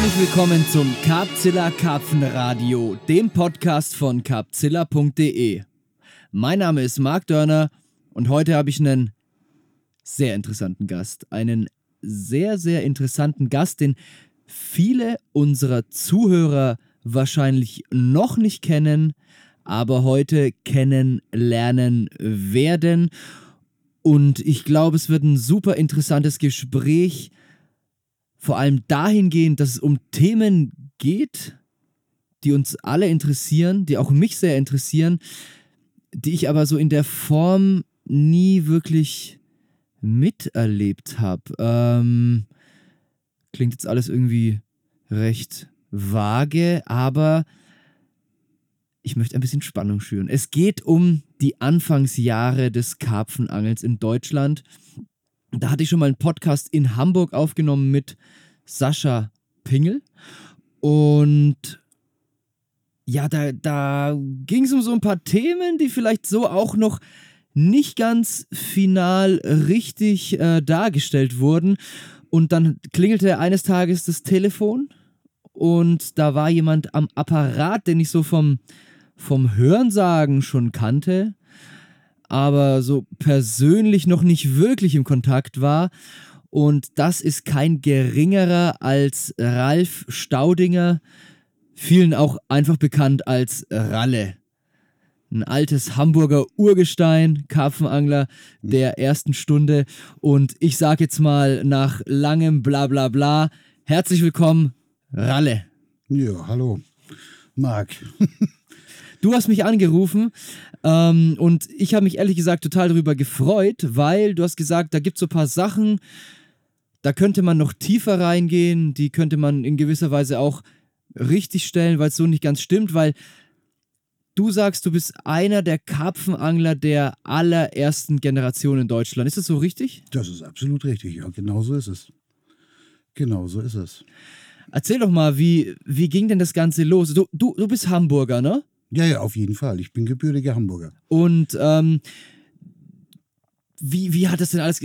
Herzlich willkommen zum Carpzilla Karpfenradio, dem Podcast von carpzilla.de. Mein Name ist Marc Dörner und heute habe ich einen sehr interessanten Gast. Einen sehr, sehr interessanten Gast, den viele unserer Zuhörer wahrscheinlich noch nicht kennen, aber heute kennenlernen werden. Und ich glaube, es wird ein super interessantes Gespräch vor allem dahingehend, dass es um Themen geht, die uns alle interessieren, die auch mich sehr interessieren, die ich aber so in der Form nie wirklich miterlebt habe. Ähm, klingt jetzt alles irgendwie recht vage, aber ich möchte ein bisschen Spannung schüren. Es geht um die Anfangsjahre des Karpfenangelns in Deutschland. Da hatte ich schon mal einen Podcast in Hamburg aufgenommen mit Sascha Pingel. Und ja, da, da ging es um so ein paar Themen, die vielleicht so auch noch nicht ganz final richtig äh, dargestellt wurden. Und dann klingelte eines Tages das Telefon und da war jemand am Apparat, den ich so vom, vom Hörensagen schon kannte aber so persönlich noch nicht wirklich im Kontakt war. Und das ist kein geringerer als Ralf Staudinger, vielen auch einfach bekannt als Ralle. Ein altes Hamburger Urgestein, Karpfenangler der ersten Stunde. Und ich sage jetzt mal nach langem Blablabla, bla, bla, herzlich willkommen, Ralle. Ja, hallo, Marc. Du hast mich angerufen ähm, und ich habe mich ehrlich gesagt total darüber gefreut, weil du hast gesagt, da gibt es so ein paar Sachen, da könnte man noch tiefer reingehen, die könnte man in gewisser Weise auch richtig stellen, weil es so nicht ganz stimmt, weil du sagst, du bist einer der Karpfenangler der allerersten Generation in Deutschland. Ist das so richtig? Das ist absolut richtig, ja, genau so ist es. Genau so ist es. Erzähl doch mal, wie, wie ging denn das Ganze los? Du, du, du bist Hamburger, ne? Ja, ja, auf jeden Fall. Ich bin gebürtiger Hamburger. Und ähm, wie, wie hat das denn alles.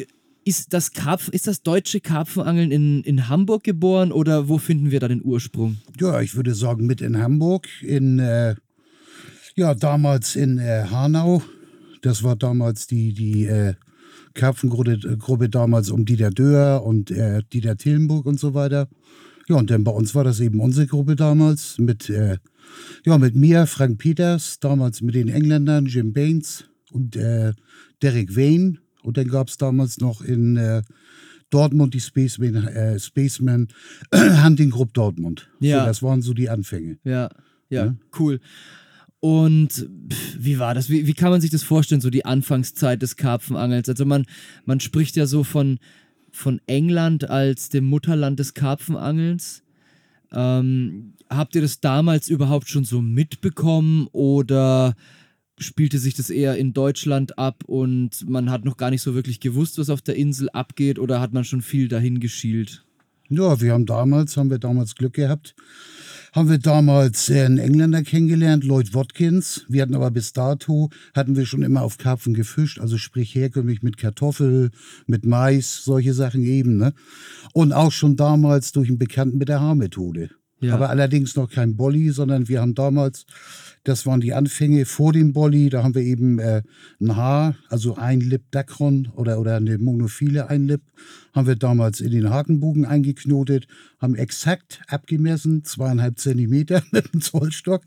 Ist das, Karpfen, ist das deutsche Karpfenangeln in, in Hamburg geboren oder wo finden wir da den Ursprung? Ja, ich würde sagen mit in Hamburg, in, äh, ja, damals in äh, Hanau. Das war damals die, die äh, Karpfengruppe damals um Dieter Döhr und äh, Dieter Tillenburg und so weiter. Ja, und dann bei uns war das eben unsere Gruppe damals mit äh, ja, mit mir, Frank Peters, damals mit den Engländern, Jim Baines und äh, Derek Wayne. Und dann gab es damals noch in äh, Dortmund die Spaceman, äh, Spaceman Hunting Group Dortmund. Ja. So, das waren so die Anfänge. Ja, ja, ja? cool. Und wie war das? Wie, wie kann man sich das vorstellen, so die Anfangszeit des Karpfenangels? Also man, man spricht ja so von, von England als dem Mutterland des Karpfenangelns. Ähm, habt ihr das damals überhaupt schon so mitbekommen oder spielte sich das eher in Deutschland ab und man hat noch gar nicht so wirklich gewusst, was auf der Insel abgeht oder hat man schon viel dahin geschielt? Ja, wir haben damals, haben wir damals Glück gehabt. Haben wir damals einen Engländer kennengelernt, Lloyd Watkins. Wir hatten aber bis dato, hatten wir schon immer auf Karpfen gefischt, also sprich herkömmlich mit Kartoffel, mit Mais, solche Sachen eben. Ne? Und auch schon damals durch einen Bekannten mit der Haarmethode. Ja. Aber allerdings noch kein Bolli, sondern wir haben damals, das waren die Anfänge vor dem Bolli, da haben wir eben äh, ein Haar, also ein Lip Dacron oder, oder eine monophile Einlip, haben wir damals in den Hakenbogen eingeknotet, haben exakt abgemessen, zweieinhalb Zentimeter mit dem Zollstock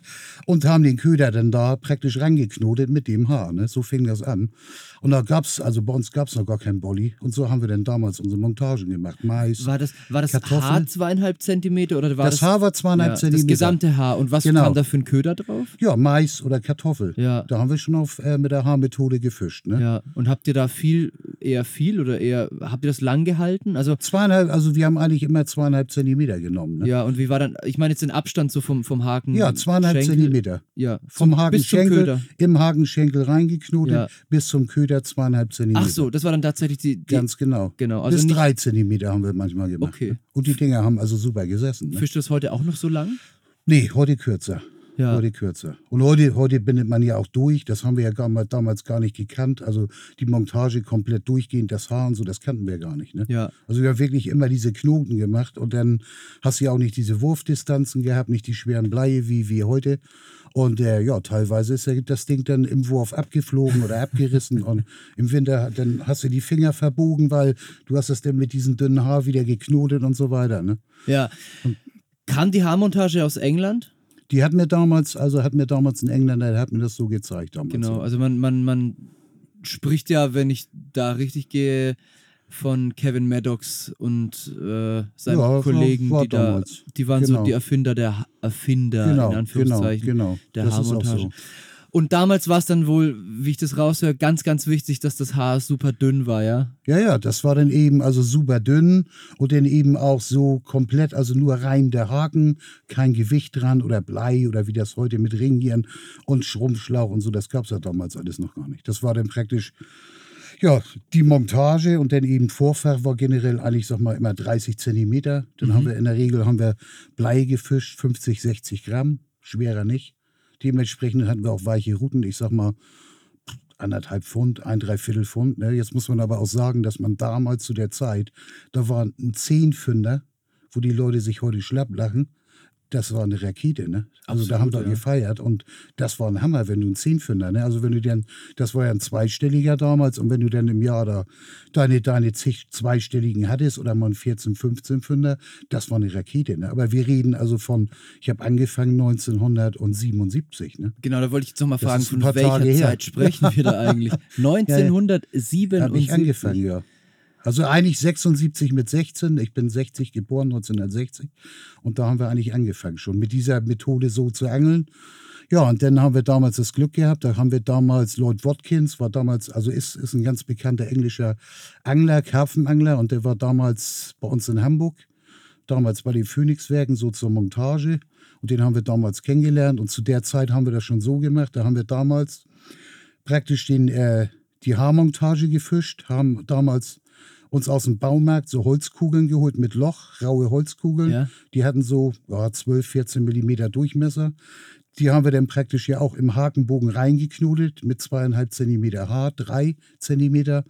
und haben den Köder dann da praktisch rangeknotet mit dem Haar. Ne? So fing das an. Und da gab es, also bei uns gab es noch gar keinen Bolli. Und so haben wir dann damals unsere Montagen gemacht. Mais, War das, war das Haar zweieinhalb Zentimeter? Oder war das, das Haar war zweieinhalb ja, Zentimeter. Das gesamte Haar. Und was genau. kam da für ein Köder drauf? Ja, Mais oder Kartoffel. Ja. Da haben wir schon auf, äh, mit der Haarmethode gefischt. Ne? Ja. Und habt ihr da viel, eher viel oder eher, habt ihr das lang gehalten? Also zweieinhalb, also wir haben eigentlich immer zweieinhalb Zentimeter genommen. Ne? Ja, und wie war dann, ich meine jetzt den Abstand so vom, vom Haken. Ja, zweieinhalb Schenkel. Zentimeter. Ja, vom Hakenschenkel, im Hakenschenkel reingeknotet ja. bis zum Köder zweieinhalb Zentimeter. Ach so, das war dann tatsächlich die. die Ganz genau. genau also bis drei Zentimeter haben wir manchmal gemacht. Okay. Und die Dinger haben also super gesessen. Ne? Fischt du das heute auch noch so lang? Nee, heute kürzer. Ja. Heute kürzer. Und heute, heute bindet man ja auch durch. Das haben wir ja gar, damals gar nicht gekannt. Also die Montage komplett durchgehend, das Haar und so, das kannten wir gar nicht. Ne? Ja. Also wir haben wirklich immer diese Knoten gemacht und dann hast du ja auch nicht diese Wurfdistanzen gehabt, nicht die schweren Bleie wie, wie heute. Und äh, ja, teilweise ist ja das Ding dann im Wurf abgeflogen oder abgerissen und im Winter dann hast du die Finger verbogen, weil du hast das dann mit diesem dünnen Haar wieder geknotet und so weiter. Ne? Ja. Kam die Haarmontage aus England? Die hat mir damals, also hat mir damals ein Engländer, der hat mir das so gezeigt damals. Genau, also man, man, man spricht ja, wenn ich da richtig gehe, von Kevin Maddox und äh, seinen Ja, war- Kollegen, war die da, damals. die waren so Genau. die Erfinder der Erfinder, Genau, in genau, Anführungszeichen, genau. der Das ist auch so. Und damals war es dann wohl, wie ich das raushöre, ganz, ganz wichtig, dass das Haar super dünn war, ja? Ja, ja, das war dann eben also super dünn und dann eben auch so komplett, also nur rein der Haken, kein Gewicht dran oder Blei oder wie das heute mit Ringieren und Schrumpfschlauch und so, das gab es ja damals alles noch gar nicht. Das war dann praktisch, ja, die Montage und dann eben Vorfach war generell eigentlich, sag mal, immer 30 Zentimeter. Dann haben wir in der Regel haben wir Blei gefischt, 50, 60 Gramm, schwerer nicht. Dementsprechend hatten wir auch weiche Routen, ich sag mal, anderthalb Pfund, ein Dreiviertel Pfund. Ne? Jetzt muss man aber auch sagen, dass man damals zu der Zeit, da war ein Zehnfünder, wo die Leute sich heute schlapp lachen. Das war eine Rakete, ne? Also da haben Absolut, wir ja. gefeiert und das war ein Hammer, wenn du einen Zehnfünder, ne? Also wenn du dann, das war ja ein zweistelliger damals und wenn du dann im Jahr da deine, deine zig zweistelligen hattest oder mal einen 14, 15 Fünder, das war eine Rakete, ne? Aber wir reden also von, ich habe angefangen 1977, ne? Genau, da wollte ich jetzt nochmal fragen, von welcher Tage her. Zeit sprechen wir da eigentlich? 1977. Habe ich angefangen, ja. Also eigentlich 76 mit 16. Ich bin 60 geboren, 1960. Und da haben wir eigentlich angefangen schon mit dieser Methode so zu angeln. Ja, und dann haben wir damals das Glück gehabt. Da haben wir damals Lloyd Watkins, war damals, also ist, ist ein ganz bekannter englischer Angler, Karpfenangler. Und der war damals bei uns in Hamburg, damals bei den Phoenixwerken, so zur Montage. Und den haben wir damals kennengelernt. Und zu der Zeit haben wir das schon so gemacht. Da haben wir damals praktisch den, äh, die Haarmontage gefischt, haben damals uns aus dem Baumarkt so Holzkugeln geholt mit Loch, raue Holzkugeln. Ja. Die hatten so ja, 12, 14 Millimeter Durchmesser. Die haben wir dann praktisch ja auch im Hakenbogen reingeknotet mit zweieinhalb Zentimeter Haar, drei Zentimeter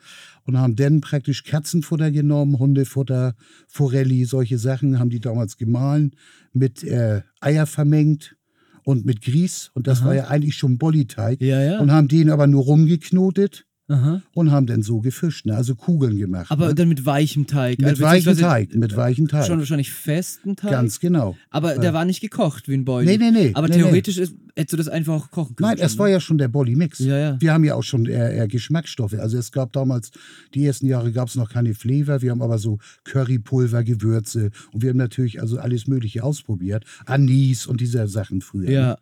und haben dann praktisch Katzenfutter genommen, Hundefutter, Forelli, solche Sachen haben die damals gemahlen, mit äh, Eier vermengt und mit Grieß und das Aha. war ja eigentlich schon Bodyteig Ja, ja. und haben den aber nur rumgeknotet Aha. und haben dann so gefischt, ne? also Kugeln gemacht. Aber ne? dann mit weichem Teig. mit also weichem Teig, mit weichem Teig. Schon wahrscheinlich festen Teig. Ganz genau. aber der war nicht gekocht wie ein Boil. Nee, nee, nee. Aber nee, theoretisch Ist, hättest du das einfach auch kochen können. Nein, es schon, war ne? ja schon der Bolly-Mix. Ja, ja. Wir haben ja auch schon äh, äh, Geschmacksstoffe. Also es gab damals, die ersten Jahre gab es noch keine Flavor. Wir haben aber so Currypulver, Gewürze und wir haben natürlich also alles Mögliche ausprobiert. Anis und diese Sachen früher. Ja.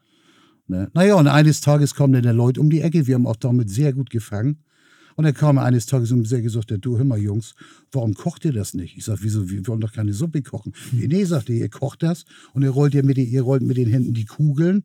Ne? Naja, und eines Tages kommen dann der Leute um die Ecke. Wir haben auch damit sehr gut gefangen. Und dann kam er eines Tages und mir gesagt, der, du hör mal Jungs, warum kocht ihr das nicht? Ich sag, wieso, wir wollen doch keine Suppe kochen. Nee, nee, sagt ihr, ihr kocht das und ihr rollt, ihr, mit, den- ihr rollt mit den Händen die Kugeln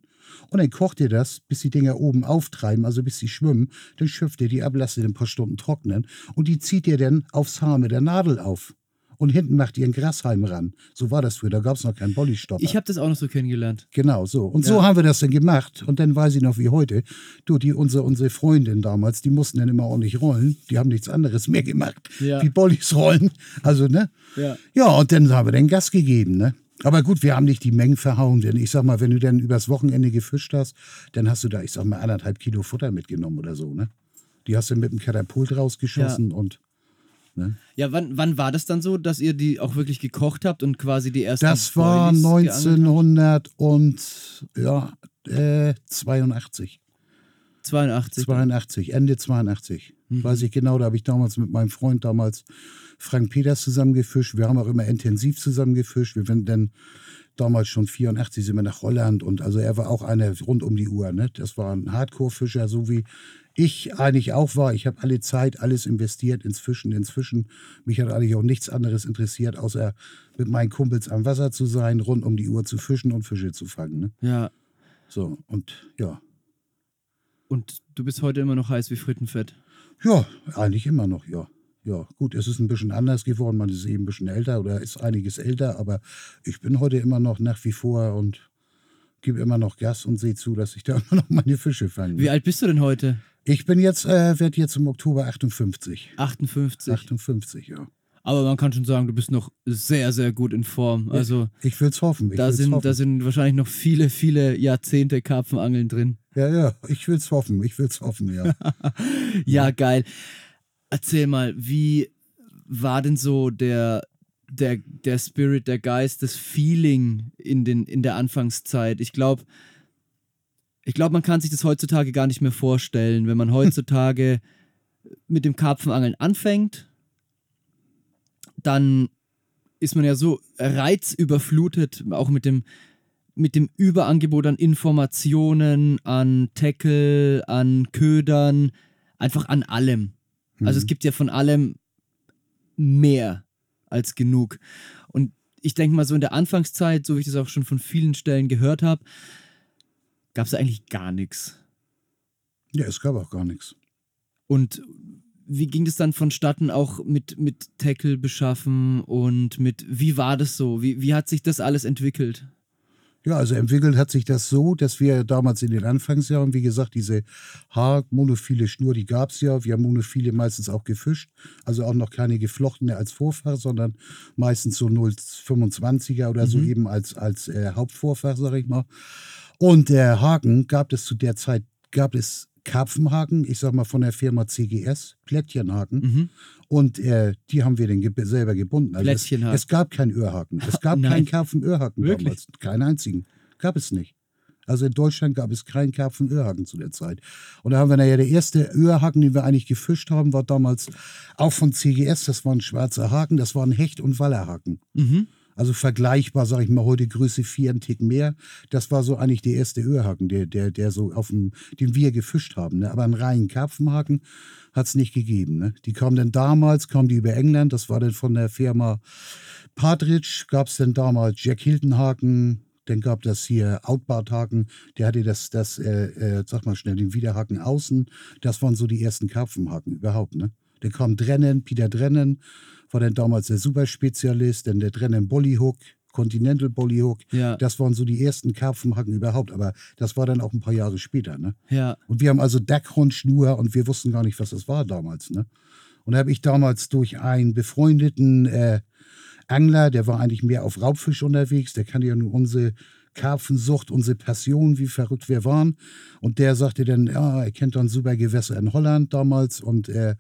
und dann kocht ihr das, bis die Dinger oben auftreiben, also bis sie schwimmen. Dann schöpft ihr die ab, lasst ihr ein paar Stunden trocknen und die zieht ihr dann aufs Haar mit der Nadel auf. Und hinten macht ihr einen Grashalm ran. So war das früher, da gab es noch keinen Bollystopper. Ich habe das auch noch so kennengelernt. Genau, so. Und Ja. so haben wir das dann gemacht. Und dann weiß ich noch wie heute. Du, die, unsere, unsere Freundin damals, die mussten dann immer ordentlich rollen. Die haben nichts anderes mehr gemacht, Ja. wie Bollis rollen. Also, ne? Ja. Ja, und dann haben wir den Gas gegeben, ne? Aber gut, wir haben nicht die Mengen verhauen, denn ich sag mal, wenn du dann übers Wochenende gefischt hast, dann hast du da, ich sag mal, anderthalb Kilo Futter mitgenommen oder so, ne? Die hast du mit dem Katapult rausgeschossen und Ja, wann, wann war das dann so, dass ihr die auch wirklich gekocht habt und quasi die ersten das war Boilies geangelt habt? 1900 und ja, äh, 82. 82. 82, Ende 82. Mhm. Weiß ich genau, da habe ich damals mit meinem Freund damals Frank Peters zusammen gefischt. Wir haben auch immer intensiv zusammen gefischt. Wir sind dann damals schon 84 sind wir nach Holland und also er war auch einer rund um die Uhr. Ne? Das war ein Hardcore-Fischer, so wie ich eigentlich auch war. Ich habe alle Zeit, alles investiert ins Fischen, ins Fischen. Mich hat eigentlich auch nichts anderes interessiert, außer mit meinen Kumpels am Wasser zu sein, rund um die Uhr zu fischen und Fische zu fangen. Ne? Ja. So, und ja. Und du bist heute immer noch heiß wie Frittenfett. Ja, eigentlich immer noch, ja. Ja, gut, es ist ein bisschen anders geworden. Man ist eben ein bisschen älter oder ist einiges älter, aber ich bin heute immer noch nach wie vor und gebe immer noch Gas und sehe zu, dass ich da immer noch meine Fische fange. Wie alt bist du denn heute? Ich bin jetzt, äh, werde jetzt im Oktober 58. 58. 58, ja. Aber man kann schon sagen, du bist noch sehr, sehr gut in Form. Also Ich will es hoffen. Ich da, sind, hoffen. da sind wahrscheinlich noch viele, viele Jahrzehnte Karpfenangeln drin. ja, ja, ich will es hoffen. Ich will es hoffen, ja. Ja, geil. Erzähl mal, wie war denn so der, der, der Spirit, der Geist, das Feeling in, den, in der Anfangszeit? Ich glaube, ich glaube, man kann sich das heutzutage gar nicht mehr vorstellen, wenn man heutzutage mit dem Karpfenangeln anfängt, dann ist man ja so reizüberflutet, auch mit dem, mit dem Überangebot an Informationen, an Tackle, an Ködern, einfach an allem. Also es gibt ja von allem mehr als genug. Und ich denke mal, so in der Anfangszeit, so wie ich das auch schon von vielen Stellen gehört habe, gab es eigentlich gar nichts. Ja, es gab auch gar nichts. Und wie ging das dann vonstatten, auch mit, mit Tackle beschaffen und mit, wie war das so? Wie, wie hat sich das alles entwickelt? Ja, also entwickelt hat sich das so, dass wir damals in den Anfangsjahren, wie gesagt, diese Haarmonophile Schnur, die gab es ja. Wir haben Monophile meistens auch gefischt. Also auch noch keine geflochtene als Vorfach, sondern meistens so 0,25er oder so Mhm. eben als, als äh, Hauptvorfach, sag ich mal. Und der Haken gab es zu der Zeit, gab es Karpfenhaken, ich sag mal von der Firma CGS, Plättchenhaken. Mhm. Und äh, die haben wir dann ge selber gebunden. Also es, es gab keinen Öhrhaken. Es gab keinen Karpfenöhrhaken damals. Keinen einzigen. Gab es nicht. Also in Deutschland gab es keinen Karpfenöhrhaken zu der Zeit. Und da haben wir nachher, der erste Öhrhaken, den wir eigentlich gefischt haben, war damals auch von CGS. Das war ein schwarzer Haken, das war ein Hecht- und Wallerhaken. Mhm. Also vergleichbar, sage ich mal, heute Größe 4 ein Tick mehr. Das war so eigentlich der erste Öhrhaken, der, der, der so auf dem, den wir gefischt haben. Ne? Aber einen reinen Karpfenhaken hat es nicht gegeben. Ne? Die kamen dann damals, kamen die über England, das war dann von der Firma Partridge, gab es dann damals Jack Hilton Haken, dann gab das hier Outboard Haken, der hatte das, das äh, äh, sag mal schnell, den Widerhaken außen. Das waren so die ersten Karpfenhaken überhaupt. Ne? Dann kam Drennen, Peter Drennen, war dann damals der Superspezialist, dann der Drennen Bollyhook, Continental Bollyhook. Ja. Das waren so die ersten Karpfenhaken überhaupt, aber das war dann auch ein paar Jahre später. Ne? Ja. Und wir haben also Deckhornschnur und wir wussten gar nicht, was das war damals. Ne? Und da habe ich damals durch einen befreundeten äh, Angler, der war eigentlich mehr auf Raubfisch unterwegs, der kannte ja nur unsere Karpfensucht, unsere Passion, wie verrückt wir waren. Und der sagte dann, ja, er kennt ein super Gewässer in Holland damals und äh,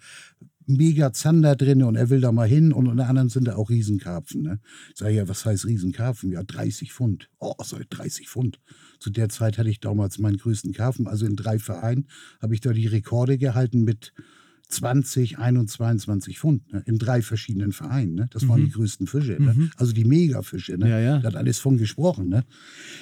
mega Zander drin und er will da mal hin und unter anderem sind da auch Riesenkarpfen. Ne? Ich sage, ja, was heißt Riesenkarpfen? Ja, 30 Pfund. Oh, ich, 30 Pfund. Zu der Zeit hatte ich damals meinen größten Karpfen, also in drei Vereinen habe ich da die Rekorde gehalten mit 20, 21, 22 Pfund ne? in drei verschiedenen Vereinen. Ne? Das waren die größten Fische, ne? also die Megafische. Ne? Ja, ja. Da hat alles von gesprochen. Ne?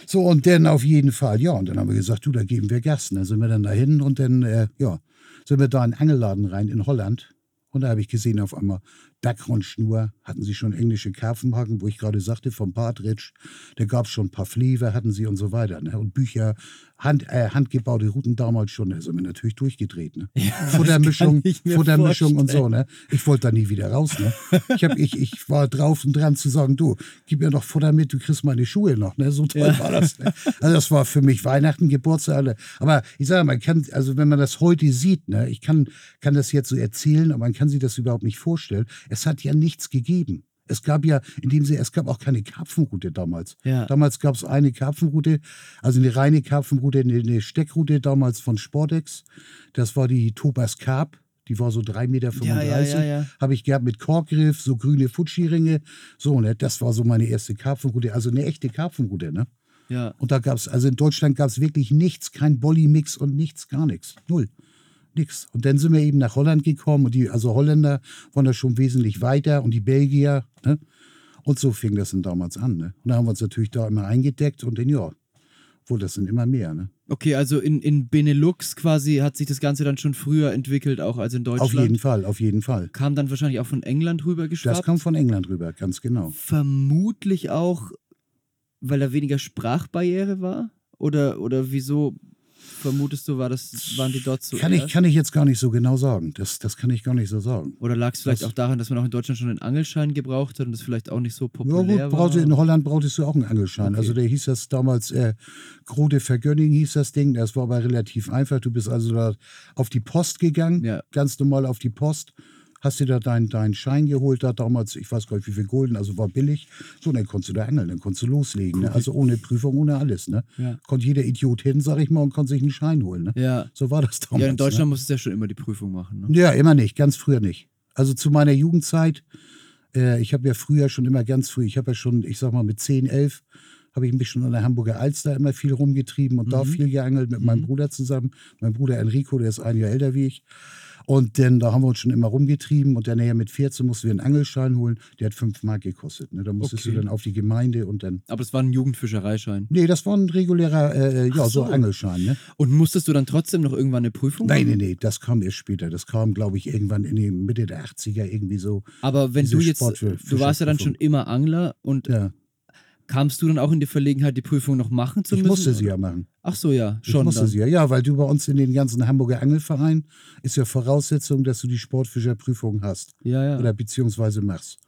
So, und dann auf jeden Fall, ja, und dann haben wir gesagt, du, da geben wir Gas. Dann sind wir dann dahin und dann, äh, ja, sind wir da in einen Angelladen rein in Holland. Und da habe ich gesehen, auf einmal Backgrundschnur, hatten sie schon englische Karpfenhaken, wo ich gerade sagte, vom Partridge. Da gab es schon ein paar Flever, hatten sie und so weiter. Ne? Und Bücher, Hand, äh, handgebaute Routen damals schon, da sind wir natürlich durchgedreht. Ne? Futtermischung, kann ich mir Futtermischung und so. Ne? Ich wollte da nie wieder raus. Ne? Ich, hab, ich, ich war drauf und dran zu sagen, du, gib mir noch Futter mit, du kriegst meine Schuhe noch. Ne? So toll war das. Ne? Also das war für mich Weihnachten, Geburtstag. alle. Aber ich sage mal, kann, also wenn man das heute sieht, ne, ich kann, kann das jetzt so erzählen, aber man kann sich das überhaupt nicht vorstellen. Es hat ja nichts gegeben. Es gab ja, in dem Sinne, es gab auch keine Karpfenroute damals. Ja. Damals gab es eine Karpfenroute, also eine reine Karpfenroute, eine, eine Steckroute damals von Sportex. Das war die Tobas Carp. Die war so 3,35 Meter. Ja, ja, ja, ja. Habe ich gehabt mit Korkgriff, so grüne Futschi-Ringe. So, ne, das war so meine erste Karpfenroute. Also eine echte Karpfenroute, ne? Ja. Und da gab es, also in Deutschland gab es wirklich nichts, kein Bolly-Mix und nichts, gar nichts. Null. Nix. Und dann sind wir eben nach Holland gekommen und die, also Holländer waren da schon wesentlich weiter und die Belgier, ne? Und so fing das dann damals an, ne? Und da haben wir uns natürlich da immer eingedeckt und dann, ja, wohl, das sind immer mehr, ne? Okay, also in, in Benelux quasi hat sich das Ganze dann schon früher entwickelt, auch als in Deutschland. Auf jeden Fall, auf jeden Fall. Kam dann wahrscheinlich auch von England rüber Das geschwappt. kam von England rüber, ganz genau. Vermutlich auch, weil da weniger Sprachbarriere war? Oder, oder wieso? Vermutest du, war das, waren die dort so? Kann ich, kann ich jetzt gar nicht so genau sagen. Das, das kann ich gar nicht so sagen. Oder lag es vielleicht Das- auch daran, dass man auch in Deutschland schon einen Angelschein gebraucht hat und das vielleicht auch nicht so Ja populär gut, brauchte, war? in Holland brauchtest du auch einen Angelschein. Okay. Also der hieß das damals, äh, Grode Vergönning hieß das Ding. Das war aber relativ einfach. Du bist also da auf die Post gegangen, Ja. ganz normal auf die Post. Hast dir da deinen deinen Schein geholt, da damals, ich weiß gar nicht wie viel Gulden, also war billig. So, dann konntest du da angeln, dann konntest du loslegen. Ne? Also ohne Prüfung, ohne alles. Ne? Ja. Konnte jeder Idiot hin, sag ich mal, und konnte sich einen Schein holen. Ne? Ja. So war das damals. ja, in ne? Deutschland musstest du ja schon immer die Prüfung machen. Ne? Ja, immer nicht, ganz früher nicht. Also zu meiner Jugendzeit, äh, ich habe ja früher schon immer ganz früh, ich habe ja schon, ich sag mal mit 10, 11, habe ich mich schon an der Hamburger Alster immer viel rumgetrieben und da viel geangelt mit meinem Bruder zusammen. Mein Bruder Enrico, der ist ein Jahr älter wie ich. Und dann, da haben wir uns schon immer rumgetrieben und dann nachher mit 14 mussten wir einen Angelschein holen. Der hat 5 Mark gekostet. Ne? Da musstest Okay. du dann auf die Gemeinde und dann. Aber es war ein Jugendfischereischein. Nee, das war ein regulärer, äh, ja, so. so. Angelschein. Ne? Und musstest du dann trotzdem noch irgendwann eine Prüfung Nein, machen? nee, nee, das kam erst später. Das kam, glaube ich, irgendwann in die Mitte der 80er irgendwie so. Aber wenn du jetzt, du warst ja dann schon immer Angler und Ja, kamst du dann auch in die Verlegenheit, die Prüfung noch machen zu ich müssen? musste sie ja machen. Ach so, ja, Ich schon musste dann. sie ja. Ja, weil du bei uns in den ganzen Hamburger Angelverein ist ja Voraussetzung, dass du die Sportfischerprüfung hast. Ja, ja. Oder beziehungsweise machst.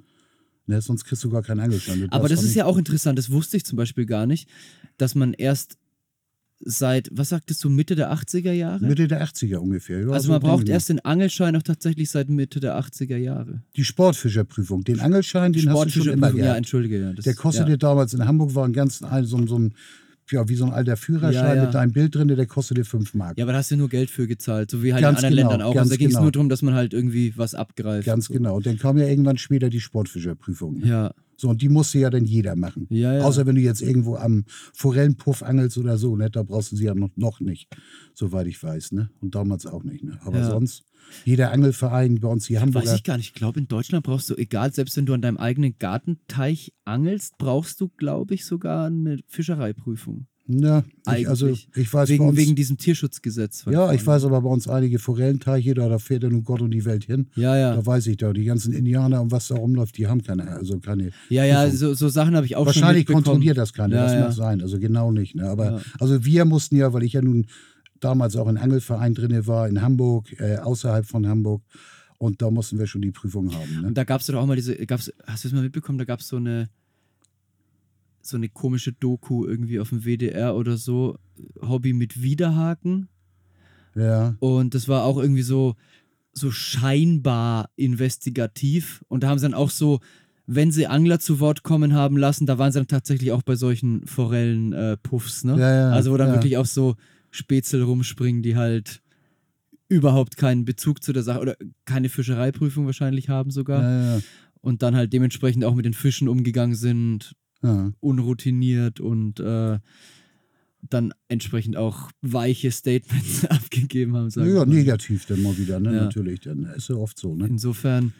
Ne, sonst kriegst du gar keinen Angelschein. Aber das ist ja auch interessant, das wusste ich zum Beispiel gar nicht, dass man erst seit, was sagtest du, Mitte der 80er Jahre? Mitte der 80er ungefähr. Ja, also so man braucht denke ich erst den Angelschein auch tatsächlich seit Mitte der 80er Jahre. Die Sportfischerprüfung. Den Angelschein, den hast du schon immer Sportfischerprüfung, ja, gehabt. entschuldige. Ja, das, Der kostete ja. damals in Hamburg, war ein ganz, ein, so, so ein, ja, wie so ein alter Führerschein Ja, ja. mit deinem Bild drin, der kostete 5 Mark. Ja, aber da hast du nur Geld für gezahlt, so wie halt Ganz in anderen genau, Ländern auch. ganz Also da ging es genau. nur darum, dass man halt irgendwie was abgreift. Ganz so. genau. Und dann kam ja irgendwann später die Sportfischerprüfung. Ja, So, und die musste ja dann jeder machen. Ja, ja. Außer wenn du jetzt irgendwo am Forellenpuff angelst oder so, ne? da brauchst du sie ja noch, noch nicht, soweit ich weiß. Ne? Und damals auch nicht. Ne? Aber Ja. sonst, jeder Angelverein bei uns hier Hamburger. weiß ich gar nicht. Ich glaube, in Deutschland brauchst du, egal, selbst wenn du an deinem eigenen Gartenteich angelst, brauchst du, glaube ich, sogar eine Fischereiprüfung. Ja, ich, also ich weiß Wegen, uns, wegen diesem Tierschutzgesetz. Ja, ich weiß aber bei uns einige Forellenteiche, da, da fährt ja nun Gott und die Welt hin. Ja, ja. Da weiß ich da, die ganzen Indianer und was da rumläuft, die haben keine, also keine. Ja, ja, so, so Sachen habe ich auch schon Wahrscheinlich kontrolliert das keiner, Ja, das ja. mag sein, also genau nicht. Ne? Aber Ja. also wir mussten ja, weil ich ja nun damals auch in Angelverein drin war, in Hamburg, äh, außerhalb von Hamburg, und da mussten wir schon die Prüfung haben. Ne? Und da gab es doch auch mal diese, gab's, hast du das mal mitbekommen, da gab es so eine, so eine komische Doku irgendwie auf dem WDR oder so, Hobby mit Widerhaken. Ja, Und das war auch irgendwie so, so scheinbar investigativ. Und da haben sie dann auch so, wenn sie Angler zu Wort kommen haben lassen, da waren sie dann tatsächlich auch bei solchen Forellen-Puffs, ne? Ja, ja, also wo dann ja. wirklich auch so Spätzle rumspringen, die halt überhaupt keinen Bezug zu der Sache oder keine Fischereiprüfung wahrscheinlich haben sogar. ja, ja. Und dann halt dementsprechend auch mit den Fischen umgegangen sind, ja. unroutiniert und äh, dann entsprechend auch weiche Statements abgegeben haben. sag ich Ja, mal. negativ dann mal wieder, ne? Natürlich. Dann ist ja oft so. Ne? Insofern,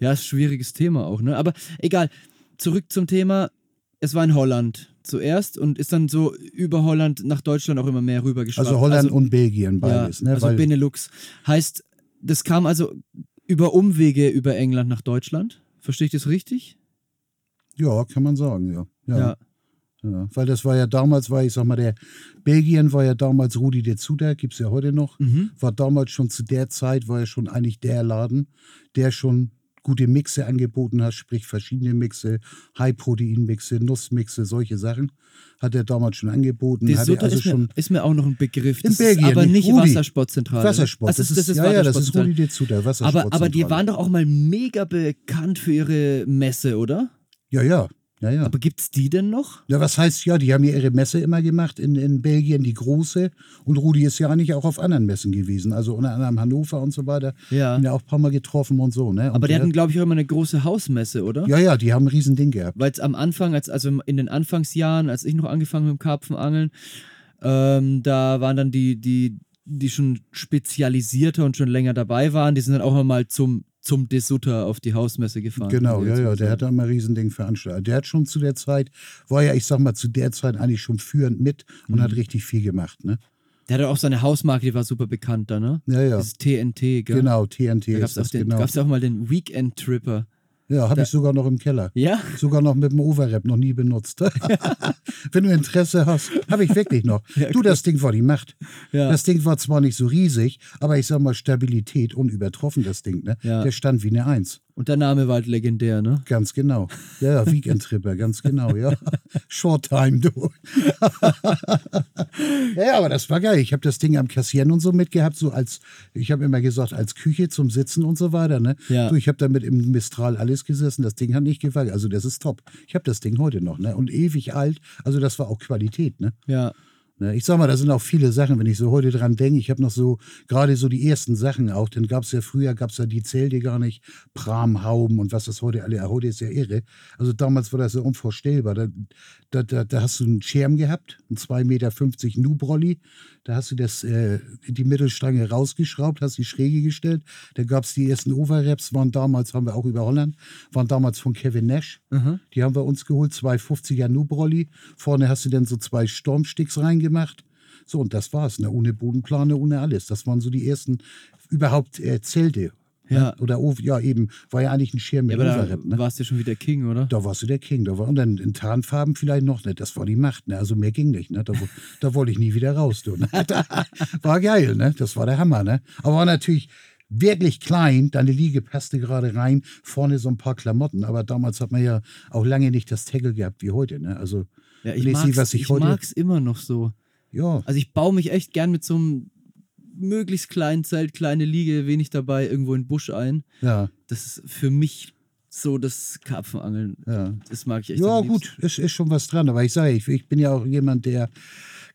ja, ist ein schwieriges Thema auch, ne? Aber egal, zurück zum Thema. Es war in Holland zuerst und ist dann so über Holland nach Deutschland auch immer mehr rübergeschwappt. Also Holland und Belgien beides. ja, ne? also Weil, Benelux. Heißt, das kam also über Umwege über England nach Deutschland. Verstehe ich das richtig? ja, kann man sagen, ja. ja. ja. Ja, weil das war ja damals, war ich sag mal, der Belgien war ja damals Rudi de Zuder, gibt es ja heute noch, Mhm. war damals schon zu der Zeit, war ja schon eigentlich der Laden, der schon gute Mixe angeboten hat, sprich verschiedene Mixe, High-Protein-Mixe, Nussmixe, solche Sachen, hat er damals schon angeboten. Die Sutter also ist, mir, ist mir auch noch ein Begriff. In Das Belgien, ist aber nicht Rudi. Wassersportzentrale. Wassersport. Das ist, das ist ja, ja, das ist Wassersportzentrale. Rudi de Zuder, aber, Wassersportzentrale. aber die waren doch auch mal mega bekannt für ihre Messe, oder? Ja, ja, ja, ja. Aber gibt's die denn noch? Ja, was heißt ja, die haben ja ihre Messe immer gemacht in, in Belgien, die große. Und Rudi ist ja eigentlich auch auf anderen Messen gewesen, also unter anderem Hannover und so weiter. Ja. Ihn ja auch ein paar Mal getroffen und so, ne? Und Aber die der- hatten, glaube ich, auch immer eine große Hausmesse, oder? Ja, ja, die haben ein Riesending gehabt. Weil es am Anfang, als, also in den Anfangsjahren, als ich noch angefangen habe mit dem Karpfenangeln, ähm, da waren dann die, die, die schon spezialisierter und schon länger dabei waren, die sind dann auch mal zum, zum Desutter auf die Hausmesse gefahren. Genau, ja, ja, mal der hat da immer ein Riesending veranstaltet. Der hat schon zu der Zeit, war ja, ich sag mal, zu der Zeit eigentlich schon führend mit und Mhm. hat richtig viel gemacht, ne? Der hatte auch seine Hausmarke, die war super bekannt da, ne? Ja, ja. Das TNT, gell? Genau, TNT Da gab ist es auch, genau. gab's auch mal den Weekend Tripper. Ja, habe ich sogar noch im Keller. Ja? Sogar noch mit dem Overrap, noch nie benutzt. Wenn du Interesse hast, habe ich wirklich noch. du, das Ding war die Macht. Ja. Das Ding war zwar nicht so riesig, aber ich sag mal Stabilität unübertroffen, das Ding. Ne? Ja. Der stand wie eine Eins. Und der Name war halt legendär, ne? Ganz genau. Ja, ja, Weekend-Tripper, ganz genau, ja. Short Time, du. ja, aber das war geil. Ich habe das Ding am Kassieren und so mitgehabt, so als, ich habe immer gesagt, als Küche zum Sitzen und so weiter. Ne? Ja. Du, ich habe damit im Mistral alles gesessen. Das Ding hat nicht gefallen. Also, das ist top. Ich habe das Ding heute noch, ne? Und ewig alt. Also, das war auch Qualität, ne? Ja. Ne, Ich sag mal, da sind auch viele Sachen, wenn ich so heute dran denke. Ich habe noch so, gerade so die ersten Sachen auch, dann gab es ja früher, gab es ja die Zelte gar nicht, Pramhauben und was das heute alle, heute ist ja irre. Also damals war das ja unvorstellbar. Da, da, da, da hast du einen Schirm gehabt, einen 2,50 Meter Nubrolli, da hast du das, äh, die Mittelstange rausgeschraubt, hast die Schräge gestellt. Da gab es die ersten Overraps, waren damals, haben wir auch über Holland, waren damals von Kevin Nash. Die haben wir uns geholt, 250er Nubrolli. Vorne hast du dann so zwei Stormsticks reingemacht. So, und das war's, ne? Ohne Bodenplane, ohne alles. Das waren so die ersten überhaupt äh, Zelte. Ja. Ne? Oder, oh, ja, eben, war ja eigentlich ein Schirm Ja, mit aber da Overrap, ne? warst du schon wieder King, oder? Da warst du der King. Da war, und dann in Tarnfarben vielleicht noch nicht. Das war die Macht. Ne? Also mehr ging nicht. Ne? Da, da wollte ich nie wieder raus. Du, ne? war geil. Ne? Das war der Hammer. Ne? Aber war natürlich wirklich klein. Deine Liege passte gerade rein. Vorne so ein paar Klamotten. Aber damals hat man ja auch lange nicht das Tackle gehabt wie heute. Ne? Also, Ja, ich mag's, ich, ich mag's immer noch so. Ja, Also ich baue mich echt gern mit so einem möglichst kleinen Zelt, kleine Liege, wenig dabei, irgendwo in den Busch ein. ja, Das ist für mich so das Karpfenangeln. ja. Das mag ich echt. Ja, gut, ist, ist schon was dran. Aber ich sage, ich, ich bin ja auch jemand, der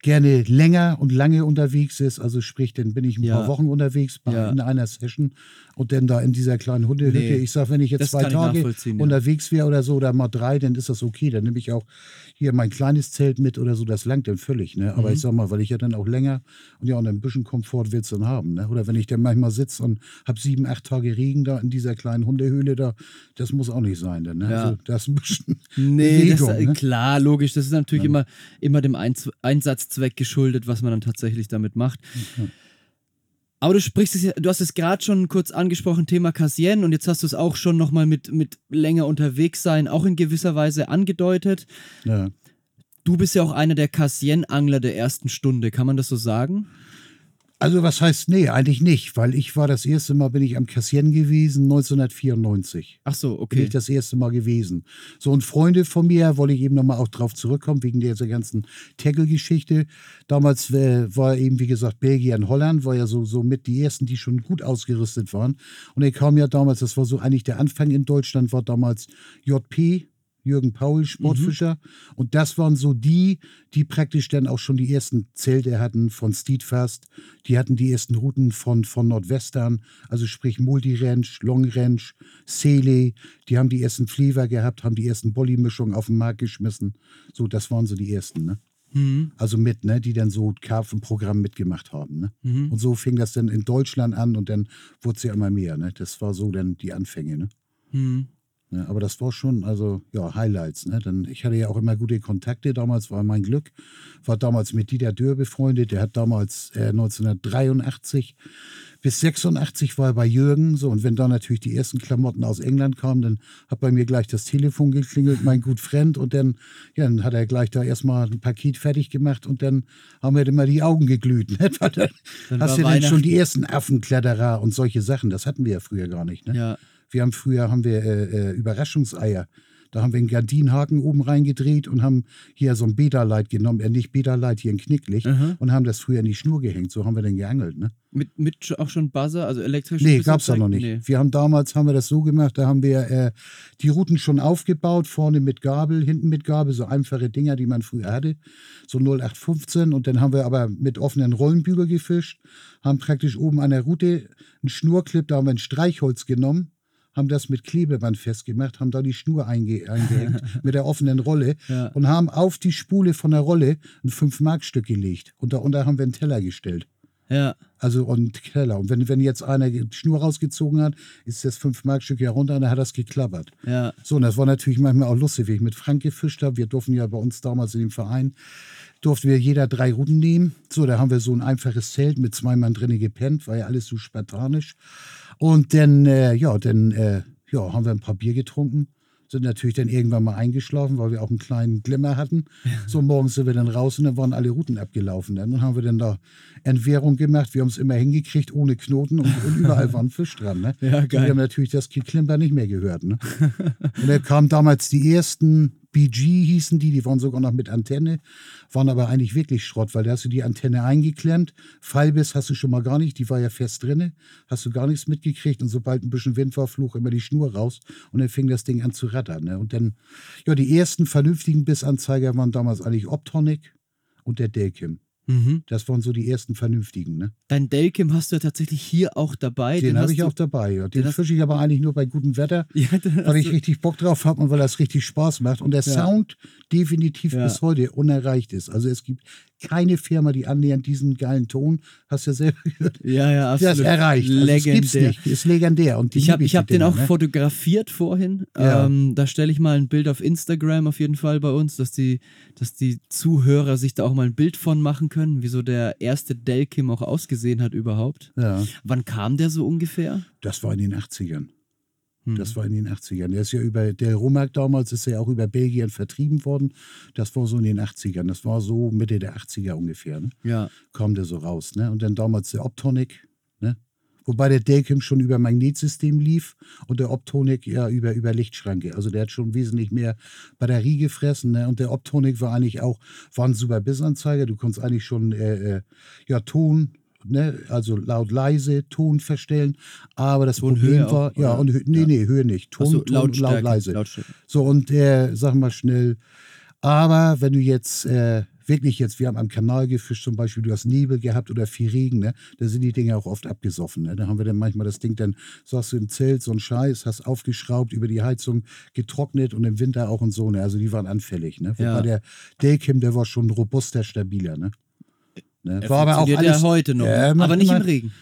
gerne länger und lange unterwegs ist. Also sprich, dann bin ich ein Ja. paar Wochen unterwegs bei, Ja. in einer Session und dann da in dieser kleinen Hundehütte. Nee, ich sage, wenn ich jetzt das zwei Tage unterwegs wäre oder so oder mal drei, dann ist das okay. Dann nehme ich auch hier mein kleines Zelt mit oder so. Das langt dann völlig. Ne? Aber Mhm. ich sag mal, weil ich ja dann auch länger und ja, und ein bisschen Komfort willst du dann haben. Ne? Oder wenn ich dann manchmal sitze und habe sieben, acht Tage Regen da in dieser kleinen Hundehöhle da, das muss auch nicht sein. Dann, ne? Ja. Also, das ist ein bisschen Nee, das, Bewegung, ne? klar, logisch. Das ist natürlich immer, immer dem Einz Einsatzzweck geschuldet, was man dann tatsächlich damit macht. Aber du sprichst es ja, du hast es gerade schon kurz angesprochen, Thema Cassien, und jetzt hast du es auch schon nochmal mit, mit länger unterwegs sein, auch in gewisser Weise angedeutet. Ja. Du bist ja auch einer der Cassien-Angler der ersten Stunde, kann man das so sagen? Also was heißt, nee, eigentlich nicht, weil ich war das erste Mal, bin ich am Cassien gewesen, 1994. Ach so, Bin okay. ich das erste Mal gewesen. So, und Freunde von mir, wollte ich eben nochmal auch drauf zurückkommen, wegen dieser ganzen Tackle-Geschichte. Damals äh, war eben, wie gesagt, Belgien, Holland, war ja so, so mit die ersten, die schon gut ausgerüstet waren. Und er kam ja damals, das war so eigentlich der Anfang in Deutschland, war damals JP, Jürgen Paul, Sportfischer. Und das waren so die, die praktisch dann auch schon die ersten Zelte hatten von Steedfast. Die hatten die ersten Routen von, von Nordwestern, also sprich Multi-Ranch, Long-Ranch, Sele. Die haben die ersten Flever gehabt, haben die ersten Bolli-Mischungen auf den Markt geschmissen. So, das waren so die ersten, ne? Mhm. Also mit, ne, die dann so Karpfenprogramm mitgemacht haben. Ne? Mhm. Und so fing das dann in Deutschland an und dann wurde es ja immer mehr. Ne? Das war so dann die Anfänge. Ne? Mhm. Ja, aber das war schon, also ja, Highlights. Ne? Dann, ich hatte ja auch immer gute Kontakte. Damals war mein Glück. War damals mit Dieter Dürr befreundet. Der hat damals äh, 1983 bis 86 war er bei Jürgen. So, und wenn da natürlich die ersten Klamotten aus England kamen, dann hat bei mir gleich das Telefon geklingelt, mein gut Freund. Und dann, ja, dann hat er gleich da erstmal ein Paket fertig gemacht und dann haben wir immer die Augen geglüht. Ne? Dann, Dann hast du dann schon die ersten Affenkletterer und solche Sachen. Das hatten wir ja früher gar nicht. Ne? Ja. Wir haben früher haben wir äh, äh, Überraschungseier. Da haben wir einen Gardinenhaken oben reingedreht und haben hier so ein Beta-Light genommen, äh, nicht Beta-Light, hier ein Knicklicht Mhm. und haben das früher in die Schnur gehängt. So haben wir dann geangelt. Ne? Mit, mit auch schon Buzzer, also elektrisch? Nee, bis gab's da noch nicht. Nee. Wir haben damals haben wir das so gemacht, da haben wir äh, die Routen schon aufgebaut, vorne mit Gabel, hinten mit Gabel, so einfache Dinger, die man früher hatte, so 0815 und dann haben wir aber mit offenen Rollenbügel gefischt, haben praktisch oben an der Route einen Schnurclip, da haben wir ein Streichholz genommen, haben das mit Klebeband festgemacht, haben da die Schnur einge eingehängt mit der offenen Rolle Ja. und haben auf die Spule von der Rolle ein 5-Mark-Stück gelegt und darunter haben wir einen Teller gestellt. Ja. Also und Keller. Und wenn, wenn jetzt einer die Schnur rausgezogen hat, ist das 5-Mark-Stück ja runter und dann hat das geklappert. Ja. So, und das war natürlich manchmal auch lustig, wie ich mit Frank gefischt habe. Wir durften ja bei uns damals in dem Verein, durften wir jeder drei Routen nehmen. So, da haben wir so ein einfaches Zelt mit zwei Mann drinnen gepennt, war ja alles so spartanisch. Und dann, äh, ja, dann, äh, ja, haben wir ein paar Bier getrunken sind natürlich dann irgendwann mal eingeschlafen, weil wir auch einen kleinen Glimmer hatten. So morgens sind wir dann raus und dann waren alle Routen abgelaufen. Dann haben wir dann da Entwehrung gemacht. Wir haben es immer hingekriegt ohne Knoten und, und überall war ein Fisch dran. Ne? Ja, geil. wir haben natürlich das Klimper nicht mehr gehört. Ne? und dann kamen damals die ersten BG hießen die, die waren sogar noch mit Antenne, waren aber eigentlich wirklich Schrott, weil da hast du die Antenne eingeklemmt, Fallbiss hast du schon mal gar nicht, die war ja fest drinne, hast du gar nichts mitgekriegt und sobald ein bisschen Wind war, flog immer die Schnur raus und dann fing das Ding an zu rattern. Ne? Und dann, ja, die ersten vernünftigen Bissanzeiger waren damals eigentlich Optonic und der Delkim. Mhm. Das waren so die ersten vernünftigen. Ne? Dein Delkim hast du ja tatsächlich hier auch dabei. Den, hast habe ich auch dabei. Ja. Den den fische ich aber eigentlich nur bei gutem Wetter, Ja, den weil ich richtig Bock drauf habe und weil das richtig Spaß macht. Und der. Sound definitiv bis heute unerreicht ist. Also es gibt keine Firma, die annähernd diesen geilen Ton, hast du ja selber gehört, ja, ja, das absolut. erreicht. Also es gibt's Legendär. nicht. Ist legendär. Und Ich habe ich hab den Dinger, auch ne? fotografiert vorhin. Ja. Ähm, da stelle ich mal ein Bild auf Instagram auf jeden Fall bei uns, dass die, dass die Zuhörer sich da auch mal ein Bild von machen können, wie so der erste Delkim auch ausgesehen hat überhaupt. Ja, Wann kam der so ungefähr? das war in den 80ern. Das war in den 80ern. Der ist ja über, der Romark damals ist ja auch über Belgien vertrieben worden. Das war so in den 80ern. Das war so Mitte der 80er ungefähr. Ne? Ja. kam der so raus. Ne? Und dann damals der Optonic, ne? wobei der Delkim schon über Magnetsystem lief und der Optonic ja über, über Lichtschranke. Also der hat schon wesentlich mehr Batterie gefressen. Ne? Und der Optonic war eigentlich auch, war ein super Bissanzeiger. Du konntest eigentlich schon äh, äh, ja, Ton, ne? also laut leise Ton verstellen. Aber das Tonhöhe Problem auch, war, ja, oder? und nee, nee, Höhe nicht. Ton, so, Ton Lautstärke, laut leise. Lautstärke. So, und äh, sag mal schnell, aber wenn du jetzt äh, wirklich jetzt, wir haben am Kanal gefischt zum Beispiel, du hast Nebel gehabt oder viel Regen, ne, da sind die Dinge auch oft abgesoffen. Ne? Da haben wir dann manchmal das Ding dann, sagst du im Zelt, so ein Scheiß, hast aufgeschraubt, über die Heizung getrocknet und im Winter auch und so. Ne? Also die waren anfällig. Ne? Wobei Ja. der Delkim, der war schon robuster, stabiler. Ne? Ne? War aber auch alles, ja heute noch. Ja, macht aber nicht im Regen.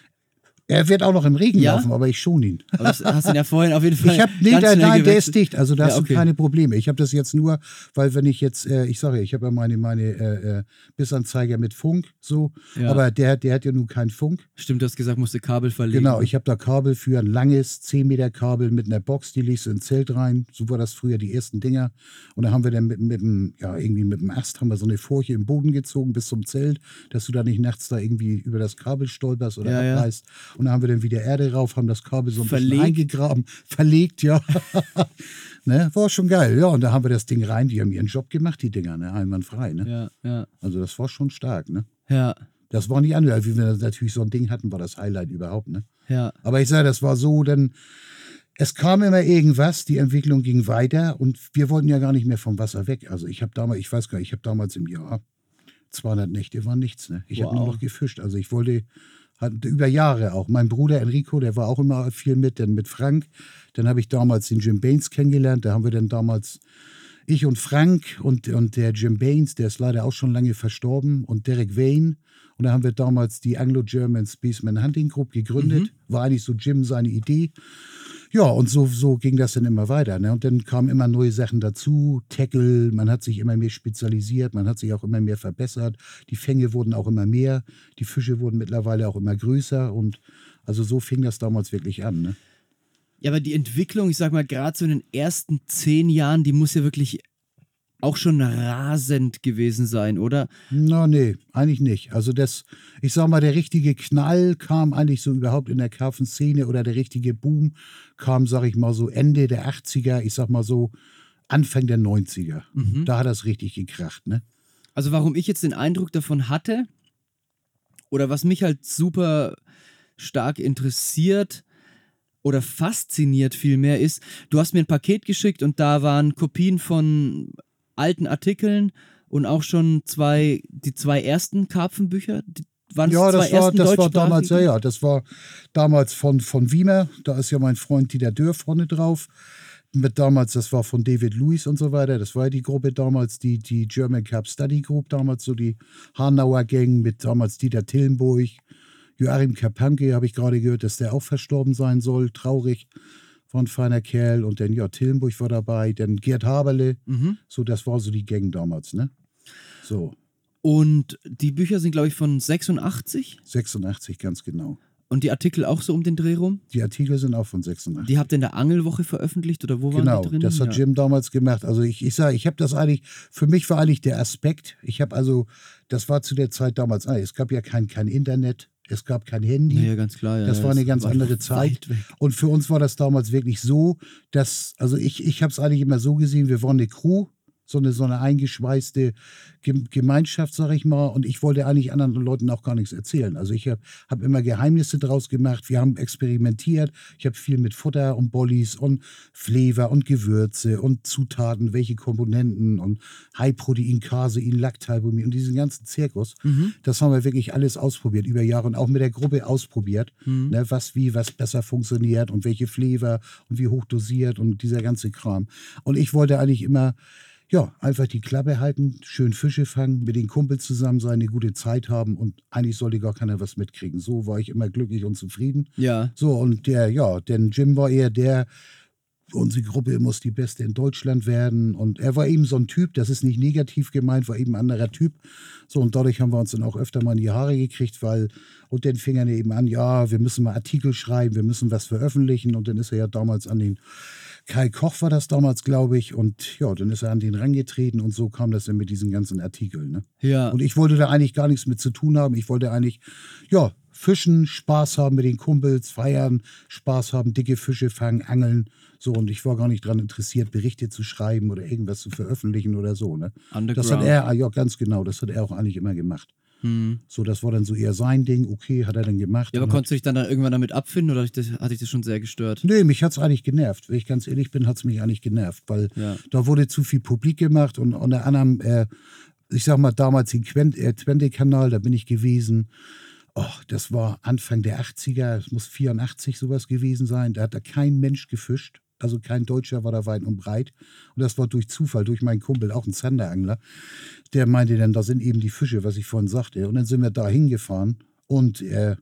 Er wird auch noch im Regen Ja? laufen, aber ich schon ihn. Aber das hast du ihn ja vorhin auf jeden Fall. Ich habe nee, ganz schnell nein, der ist dicht. Also da Ja, hast okay. du keine Probleme. Ich habe das jetzt nur, weil wenn ich jetzt, äh, ich sage, ja, ich habe ja meine meine äh, äh, Bissanzeiger mit Funk, so, Ja. aber der, der hat ja nun keinen Funk. Stimmt, du hast gesagt, musste Kabel verlegen. Genau, ich habe da Kabel für ein langes 10 Meter Kabel mit einer Box, die legst du ins Zelt rein. So war das früher die ersten Dinger. Und da haben wir dann mit, mit dem, ja, irgendwie mit dem Ast haben wir so eine Furche im Boden gezogen bis zum Zelt, dass du da nicht nachts da irgendwie über das Kabel stolperst oder ja. abreißt. Und dann haben wir dann wieder Erde rauf, haben das Kabel so ein Verlegt. bisschen eingegraben, verlegt, ja. ne, war schon geil, ja. Und da haben wir das Ding rein, die haben ihren Job gemacht, die Dinger, ne, einwandfrei, ne. Ja, ja, Also das war schon stark, ne. ja, Das war nicht anders, wie wir natürlich so ein Ding hatten, war das Highlight überhaupt, ne. ja. Aber ich sage, das war so, denn es kam immer irgendwas, die Entwicklung ging weiter und wir wollten ja gar nicht mehr vom Wasser weg. Also ich habe damals, ich weiß gar nicht, ich habe damals im Jahr 200 Nächte war nichts. Ne? Ich habe Wow. nur noch gefischt. Also ich wollte hat, über Jahre auch. Mein Bruder Enrico, der war auch immer viel mit, dann mit Frank. Dann habe ich damals den Jim Baines kennengelernt. Da haben wir dann damals ich und Frank und, und der Jim Baines, der ist leider auch schon lange verstorben, und Derek Wayne. Und da haben wir damals die Anglo-German Spaceman Hunting Group gegründet. War eigentlich so Jim seine Idee. Ja, und so, so ging das dann immer weiter. Ne? Und dann kamen immer neue Sachen dazu. Tackle, man hat sich immer mehr spezialisiert, man hat sich auch immer mehr verbessert. Die Fänge wurden auch immer mehr, die Fische wurden mittlerweile auch immer größer. Und also so fing das damals wirklich an. Ne? Ja, aber die Entwicklung, ich sag mal, gerade so in den ersten zehn Jahren, die muss ja wirklich auch schon rasend gewesen sein, oder? Na, nee, eigentlich nicht. Also das, ich sag mal, der richtige Knall kam eigentlich so überhaupt in der Karpfenszene oder der richtige Boom kam, sag ich mal, so Ende der 80er, ich sag mal so Anfang der 90er. Da hat das richtig gekracht, ne? Also warum ich jetzt den Eindruck davon hatte, oder was mich halt super stark interessiert oder fasziniert vielmehr ist, du hast mir ein Paket geschickt und da waren Kopien von alten Artikeln und auch schon zwei, die zwei ersten Karpfenbücher. Die, waren Ja, zwei das war, das war damals, ja, ja, das war damals von, von Wiemer, da ist ja mein Freund Dieter Dörr vorne drauf. Mit damals, das war von David Lewis und so weiter. Das war ja die Gruppe damals, die, die German Cup Study Group, damals so die Hanauer Gang mit damals Dieter Tillenburg. Joachim Kapanke habe ich gerade gehört, dass der auch verstorben sein soll. Traurig. War ein feiner Kerl. Und dann, ja, Tillenburg war dabei. Dann Gerd Haberle. Mhm. So, das war so die Gang damals, ne? So, Und die Bücher sind, glaube ich, von 86. 86 ganz genau. Und die Artikel auch so um den Dreh rum? Die Artikel sind auch von 86. Die habt ihr in der Angelwoche veröffentlicht oder wo genau, waren die drin? das hat Ja. Jim damals gemacht. Also ich, ich sage, ich habe das eigentlich, für mich war eigentlich der Aspekt, ich habe also, das war zu der Zeit damals, ah, es gab ja kein, kein Internet, es gab kein Handy. Ja, ganz klar. Ja, Das war eine ganz weit- andere Zeit. Und für uns war das damals wirklich so, dass, also ich, ich habe es eigentlich immer so gesehen, wir waren eine Crew, so eine, so eine eingeschweißte Gem- Gemeinschaft, sag ich mal. Und ich wollte eigentlich anderen Leuten auch gar nichts erzählen. Also ich habe hab immer Geheimnisse draus gemacht. Wir haben experimentiert. Ich habe viel mit Futter und Bollies und Flavor und Gewürze und Zutaten, welche Komponenten und High-Protein, Casein, Lactalbumin und diesen ganzen Zirkus. Mhm. Das haben wir wirklich alles ausprobiert über Jahre und auch mit der Gruppe ausprobiert, Mhm. ne, was wie, was besser funktioniert und welche Flavor und wie hoch dosiert und dieser ganze Kram. Und ich wollte eigentlich immer, ja, einfach die Klappe halten, schön Fische fangen, mit den Kumpels zusammen sein, eine gute Zeit haben und eigentlich sollte gar keiner was mitkriegen. So war ich immer glücklich und zufrieden. Ja. So, und der, ja, denn Jim war eher der, unsere Gruppe muss die beste in Deutschland werden. Und er war eben so ein Typ, das ist nicht negativ gemeint, war eben ein anderer Typ. So, und dadurch haben wir uns dann auch öfter mal in die Haare gekriegt, weil, und dann fing er eben an, ja, wir müssen mal Artikel schreiben, wir müssen was veröffentlichen. Und dann ist er ja damals an den, Kai Koch war das damals, glaube ich, und ja, dann ist er an den rangetreten und so kam das dann mit diesen ganzen Artikeln. Ne? Ja. Und ich wollte da eigentlich gar nichts mit zu tun haben. Ich wollte eigentlich, ja, fischen, Spaß haben mit den Kumpels, feiern, Spaß haben, dicke Fische fangen, angeln. So, und ich war gar nicht daran interessiert, Berichte zu schreiben oder irgendwas zu veröffentlichen oder so. Ne? Das hat er, ah, ja, ganz genau, das hat er auch eigentlich immer gemacht. Hm. So, das war dann so eher sein Ding, okay, hat er dann gemacht. Ja, aber konntest du dich dann da irgendwann damit abfinden oder hat dich das, schon sehr gestört? Nee, mich hat es eigentlich genervt. Wenn ich ganz ehrlich bin, hat es mich eigentlich genervt, weil Ja. da wurde zu viel publik gemacht und unter anderem, äh, ich sag mal, damals den Quent- äh, Twente-Kanal, da bin ich gewesen. Oh, das war Anfang der 80er, es muss 84 sowas gewesen sein. Da hat da kein Mensch gefischt. Also kein Deutscher war da weit und breit. Und das war durch Zufall, durch meinen Kumpel, auch ein Zanderangler. Der meinte dann, da sind eben die Fische, was ich vorhin sagte. Und dann sind wir da hingefahren und äh,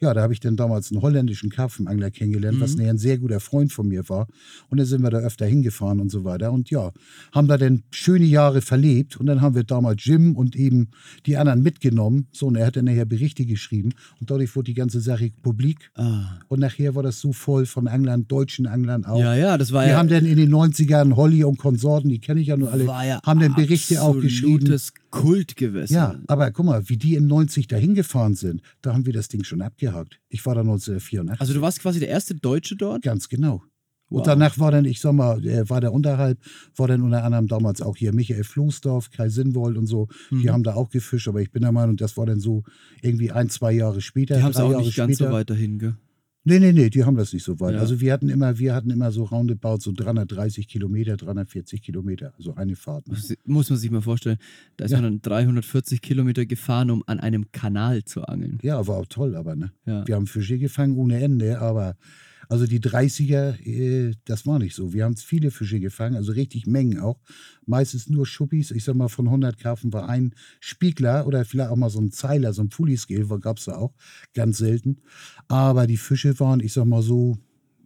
ja, da habe ich dann damals einen holländischen Karpfenangler kennengelernt, was nachher ein sehr guter Freund von mir war. Und dann sind wir da öfter hingefahren und so weiter. Und ja, haben da dann schöne Jahre verlebt. Und dann haben wir damals Jim und eben die anderen mitgenommen. So, und er hat dann nachher Berichte geschrieben. Und dadurch wurde die ganze Sache publik. Ah. Und nachher war das so voll von Anglern, deutschen Anglern auch. Ja, ja, das war Die ja. haben dann in den 90ern Holly und Konsorten, die kenne ich ja nur alle, ja haben dann Berichte auch geschrieben. Kultgewässer. Ja, aber guck mal, wie die in 90 dahin gefahren sind, da haben wir das Ding schon abgehakt. Ich war da 1984. Also du warst quasi der erste Deutsche dort? Ganz genau. Wow. Und danach war dann, ich sag mal, äh, war der unterhalb, war dann unter anderem damals auch hier Michael Floßdorf, Kai Sinnwold und so. Mhm. Die haben da auch gefischt, aber ich bin der Meinung, das war dann so irgendwie ein, zwei Jahre später. Die haben es auch Jahre nicht ganz so später. weit dahin, gell? Nee, nee, nee, die haben das nicht so weit. Ja. Also wir hatten immer, wir hatten immer so roundabout so 330 Kilometer, 340 Kilometer, also eine Fahrt. Ne? Muss man sich mal vorstellen. Da ist Ja. man dann 340 Kilometer gefahren, um an einem Kanal zu angeln. Ja, war auch toll, aber ne? Ja. Wir haben Fische gefangen ohne Ende, aber also die 30er, äh, das war nicht so. Wir haben viele Fische gefangen, also richtig Mengen auch. Meistens nur Schuppis. Ich sag mal, von 100 Karpfen war ein Spiegler oder vielleicht auch mal so ein Zeiler, so ein Fully-Scale, gab es da auch, ganz selten. Aber die Fische waren, ich sag mal so,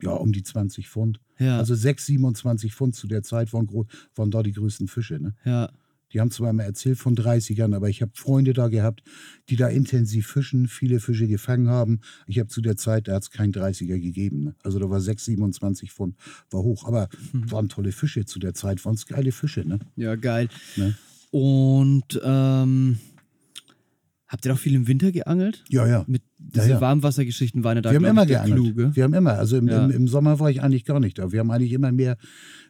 ja, um die 20 Pfund. Ja. Also 6, 27 Pfund zu der Zeit waren, waren da die größten Fische. Ne? Ja. Die haben zwar immer erzählt von 30ern, aber ich habe Freunde da gehabt, die da intensiv fischen, viele Fische gefangen haben. Ich habe zu der Zeit, da hat es keinen 30er gegeben. Ne? Also da war 6, 27 Pfund, war hoch. Aber waren tolle Fische zu der Zeit, waren es geile Fische. Ne? Ja, geil. Ne? Und ähm, habt ihr auch viel im Winter geangelt? Ja, ja. Mit Ja, diese ja. Warmwassergeschichten waren ja da Wir haben immer geangelt. Clou, gell? Wir haben immer, also im, Ja. im, im Sommer war ich eigentlich gar nicht da. Wir haben eigentlich immer mehr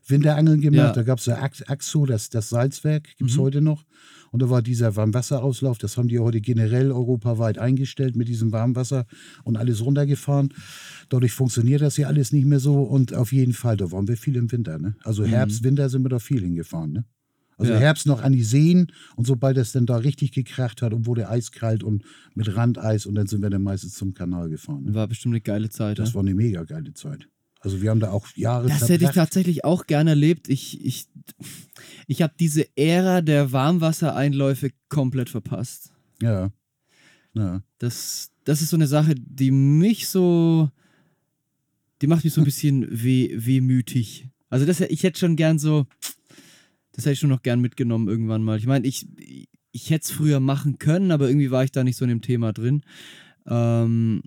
Winterangeln gemacht. Ja. Da gab es ja Ax- Axo, das, das Salzwerk, gibt es Mhm. heute noch. Und da war dieser Warmwasserauslauf, das haben die heute generell europaweit eingestellt mit diesem Warmwasser und alles runtergefahren. Dadurch funktioniert das ja alles nicht mehr so. Und auf jeden Fall, da waren wir viel im Winter. Ne? Also Herbst, Winter sind wir da viel hingefahren. Ne? Also. Ja. Herbst noch an die Seen und sobald es dann da richtig gekracht hat und wurde eiskalt und mit Randeis und dann sind wir dann meistens zum Kanal gefahren. Ne? War bestimmt eine geile Zeit. Das ja? war eine mega geile Zeit. Also wir haben da auch Jahre Das hätte ich verbracht. tatsächlich auch gerne erlebt. Ich, ich, ich habe diese Ära der Warmwassereinläufe komplett verpasst. Ja. ja. Das, das ist so eine Sache, die mich so, die macht mich so ein bisschen weh, wehmütig. Also das, ich hätte schon gern so, das hätte ich schon noch gern mitgenommen irgendwann mal. Ich meine, ich, ich hätte es früher machen können, aber irgendwie war ich da nicht so in dem Thema drin. Ähm,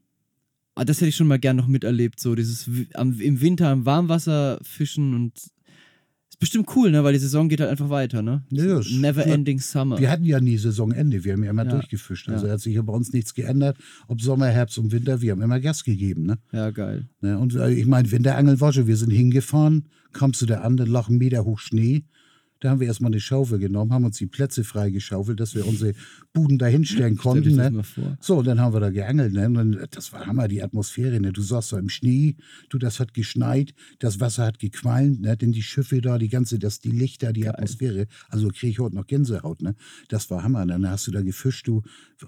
Ah, das hätte ich schon mal gern noch miterlebt, so dieses am, im Winter im Warmwasser fischen und ist bestimmt cool, ne? Weil die Saison geht halt einfach weiter, ne? Ja, ja, Never ending summer. Wir hatten ja nie Saisonende, wir haben ja immer Ja. durchgefischt. Also Ja. hat sich ja bei uns nichts geändert. Ob Sommer, Herbst und Winter, wir haben immer Gas gegeben. Ne? Ja, geil. Ne? Und äh, ich meine, Winterangeln war schon, wir sind hingefahren, kamst du da an, dann lag ein Meter hoch Schnee. Da haben wir erstmal eine Schaufel genommen, haben uns die Plätze freigeschaufelt, dass wir unsere Buden da hinstellen konnten. Ne? So, und dann haben wir da geangelt. Ne? Dann, das war Hammer, die Atmosphäre. Ne? Du saßt da im Schnee, du, das hat geschneit, das Wasser hat gequalmt, ne? denn die Schiffe da, die ganze, das, die Lichter, die Atmosphäre, also kriege ich heute noch Gänsehaut. Ne? Das war Hammer. Dann hast du da gefischt, du,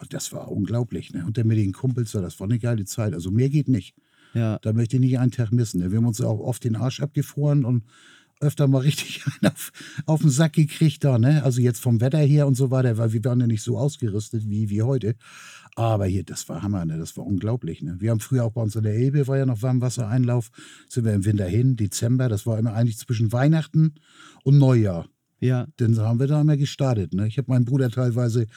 das war unglaublich. Ne? Und dann mit den Kumpels da, das war eine geile Zeit. Also mehr geht nicht. Ja. Da möchte ich nicht einen Tag missen. Ne? Wir haben uns auch oft den Arsch abgefroren und öfter mal richtig einen auf, auf den Sack gekriegt da, ne? Also jetzt vom Wetter her und so weiter, weil wir waren ja nicht so ausgerüstet wie, wie heute. Aber hier, das war Hammer, ne? Das war unglaublich, ne? Wir haben früher auch bei uns in der Elbe, war ja noch Warmwassereinlauf, sind wir im Winter hin, Dezember, das war immer eigentlich zwischen Weihnachten und Neujahr. Ja. Dann haben wir da immer gestartet. Ne? Ich habe meinen Bruder teilweise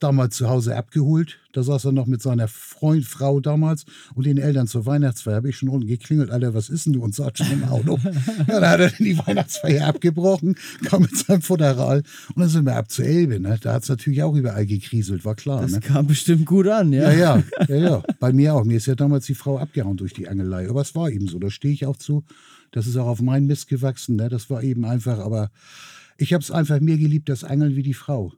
damals zu Hause abgeholt. Da saß er noch mit seiner Freund, Frau damals und den Eltern zur Weihnachtsfeier. Habe ich schon unten geklingelt, Alter, was ist denn du? Und saß schon im Auto. ja, da hat er dann die Weihnachtsfeier abgebrochen, kam mit seinem Futteral und dann sind wir ab zur Elbe. Ne? Da hat es natürlich auch überall gekriselt, war klar. Das Ne? kam bestimmt gut an, ja. Ja, ja, ja, ja. Bei mir auch. Mir ist ja damals die Frau abgehauen durch die Angelei. Aber es war eben so. Da stehe ich auch zu. Das ist auch auf meinen Mist gewachsen. Ne? Das war eben einfach. Aber ich habe es einfach mehr geliebt, das Angeln wie die Frau.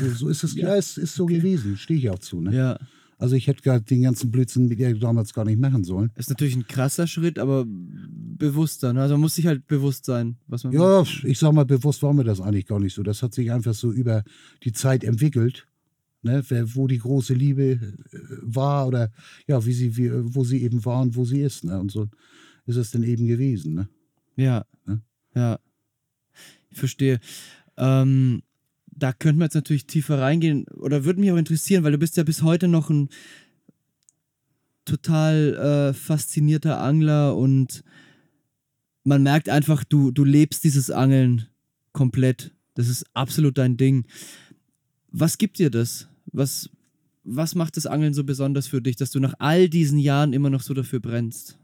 So, so ist es. ja, es ist so gewesen. Stehe ich auch zu. Ne? Ja. Also ich hätte gar den ganzen Blödsinn mit ihr damals gar nicht machen sollen. Ist natürlich ein krasser Schritt, aber bewusster. Ne? Also man muss sich halt bewusst sein, was man Ja, macht. ich sag mal, bewusst war mir das eigentlich gar nicht so. Das hat sich einfach so über die Zeit entwickelt. Ne, wo die große Liebe äh, war oder ja, wie sie, wie, wo sie eben war und wo sie ist. Ne? Und so ist es dann eben gewesen. Ne? Ja. Ne? Ja. Ich verstehe. Ähm, da könnten wir jetzt natürlich tiefer reingehen oder würde mich auch interessieren, weil du bist ja bis heute noch ein total äh, faszinierter Angler und man merkt einfach, du, du lebst dieses Angeln komplett. Das ist absolut dein Ding. Was gibt dir das? Was, was macht das Angeln so besonders für dich, dass du nach all diesen Jahren immer noch so dafür brennst?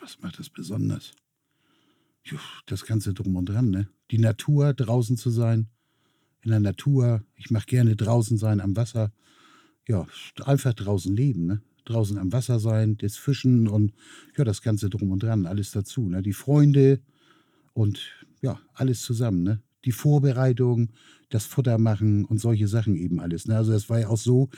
Was macht das besonders? Das Ganze drum und dran, ne? Die Natur, draußen zu sein, in der Natur. Ich mache gerne draußen sein, am Wasser. Ja, einfach draußen leben, ne? Draußen am Wasser sein, das Fischen und ja, das Ganze drum und dran, alles dazu, ne? Die Freunde und ja, alles zusammen, ne? Die Vorbereitung, das Futter machen und solche Sachen eben alles. Ne? Also das war ja auch so,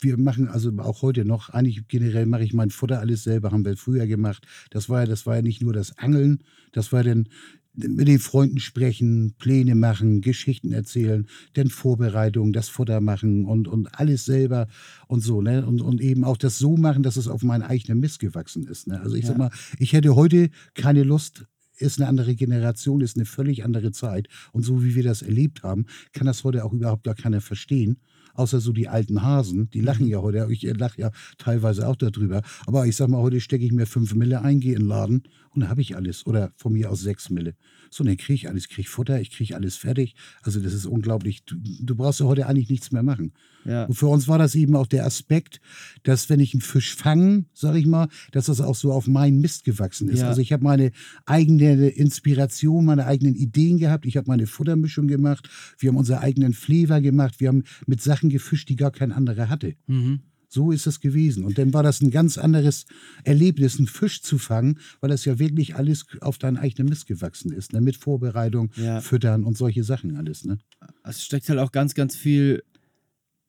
wir machen also auch heute noch, eigentlich generell mache ich mein Futter alles selber, haben wir früher gemacht. Das war ja, das war ja nicht nur das Angeln, das war dann mit den Freunden sprechen, Pläne machen, Geschichten erzählen, dann Vorbereitung, das Futter machen und, und alles selber und so, ne? Und, und eben auch das so machen, dass es auf meinen eigenen Mist gewachsen ist. Ne? Also ich Ja. sag mal, ich hätte heute keine Lust, ist eine andere Generation, ist eine völlig andere Zeit. Und so wie wir das erlebt haben, kann das heute auch überhaupt gar keiner verstehen. Außer so die alten Hasen, die lachen ja heute. Ich lache ja teilweise auch darüber. Aber ich sag mal, heute stecke ich mir fünf Mille ein, gehe in den Laden und dann habe ich alles. Oder von mir aus sechs Mille. So, dann kriege ich alles, kriege Futter, ich kriege alles fertig. Also das ist unglaublich. Du, du brauchst ja heute eigentlich nichts mehr machen. Ja. Und für uns war das eben auch der Aspekt, dass wenn ich einen Fisch fange, sag ich mal, dass das auch so auf meinen Mist gewachsen ist. Ja. Also ich habe meine eigene Inspiration, meine eigenen Ideen gehabt. Ich habe meine Futtermischung gemacht. Wir haben unsere eigenen Flavor gemacht. Wir haben mit Sachen gefischt, die gar kein anderer hatte. Mhm. So ist es gewesen. Und dann war das ein ganz anderes Erlebnis, einen Fisch zu fangen, weil das ja wirklich alles auf deinen eigenen Mist gewachsen ist. Ne? Mit Vorbereitung, Ja. Füttern und solche Sachen alles. Ne? Also es steckt halt auch ganz, ganz viel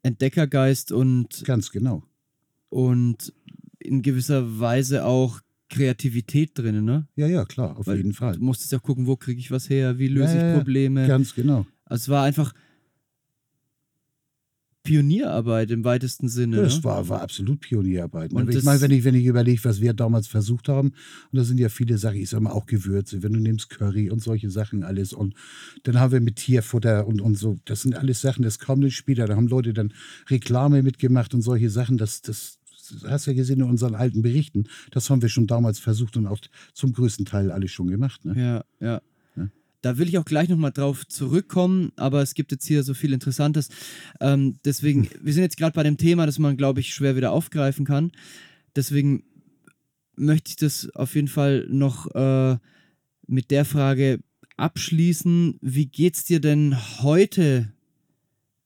Entdeckergeist und, Ganz genau. und in gewisser Weise auch Kreativität drin, ne? Ja, ja, klar, auf Weil jeden Fall. Du musstest ja gucken, wo kriege ich was her, wie löse Ja, ich Probleme. Ganz genau. Also es war einfach Pionierarbeit im weitesten Sinne. Das ne? war, war absolut Pionierarbeit. Ne? Und ich meine, wenn ich, wenn ich überlege, was wir damals versucht haben, und da sind ja viele Sachen, ich sag mal auch Gewürze, wenn du nimmst Curry und solche Sachen alles und dann haben wir mit Tierfutter und, und so, das sind alles Sachen, das kam dann später, da haben Leute dann Reklame mitgemacht und solche Sachen, das, das hast du ja gesehen in unseren alten Berichten, das haben wir schon damals versucht und auch zum größten Teil alles schon gemacht. Ne? Ja, ja. Da will ich auch gleich nochmal drauf zurückkommen, aber es gibt jetzt hier so viel Interessantes. Ähm, deswegen, wir sind jetzt gerade bei dem Thema, das man, glaube ich, schwer wieder aufgreifen kann. deswegen möchte ich das auf jeden Fall noch äh, mit der Frage abschließen. Wie geht's dir denn heute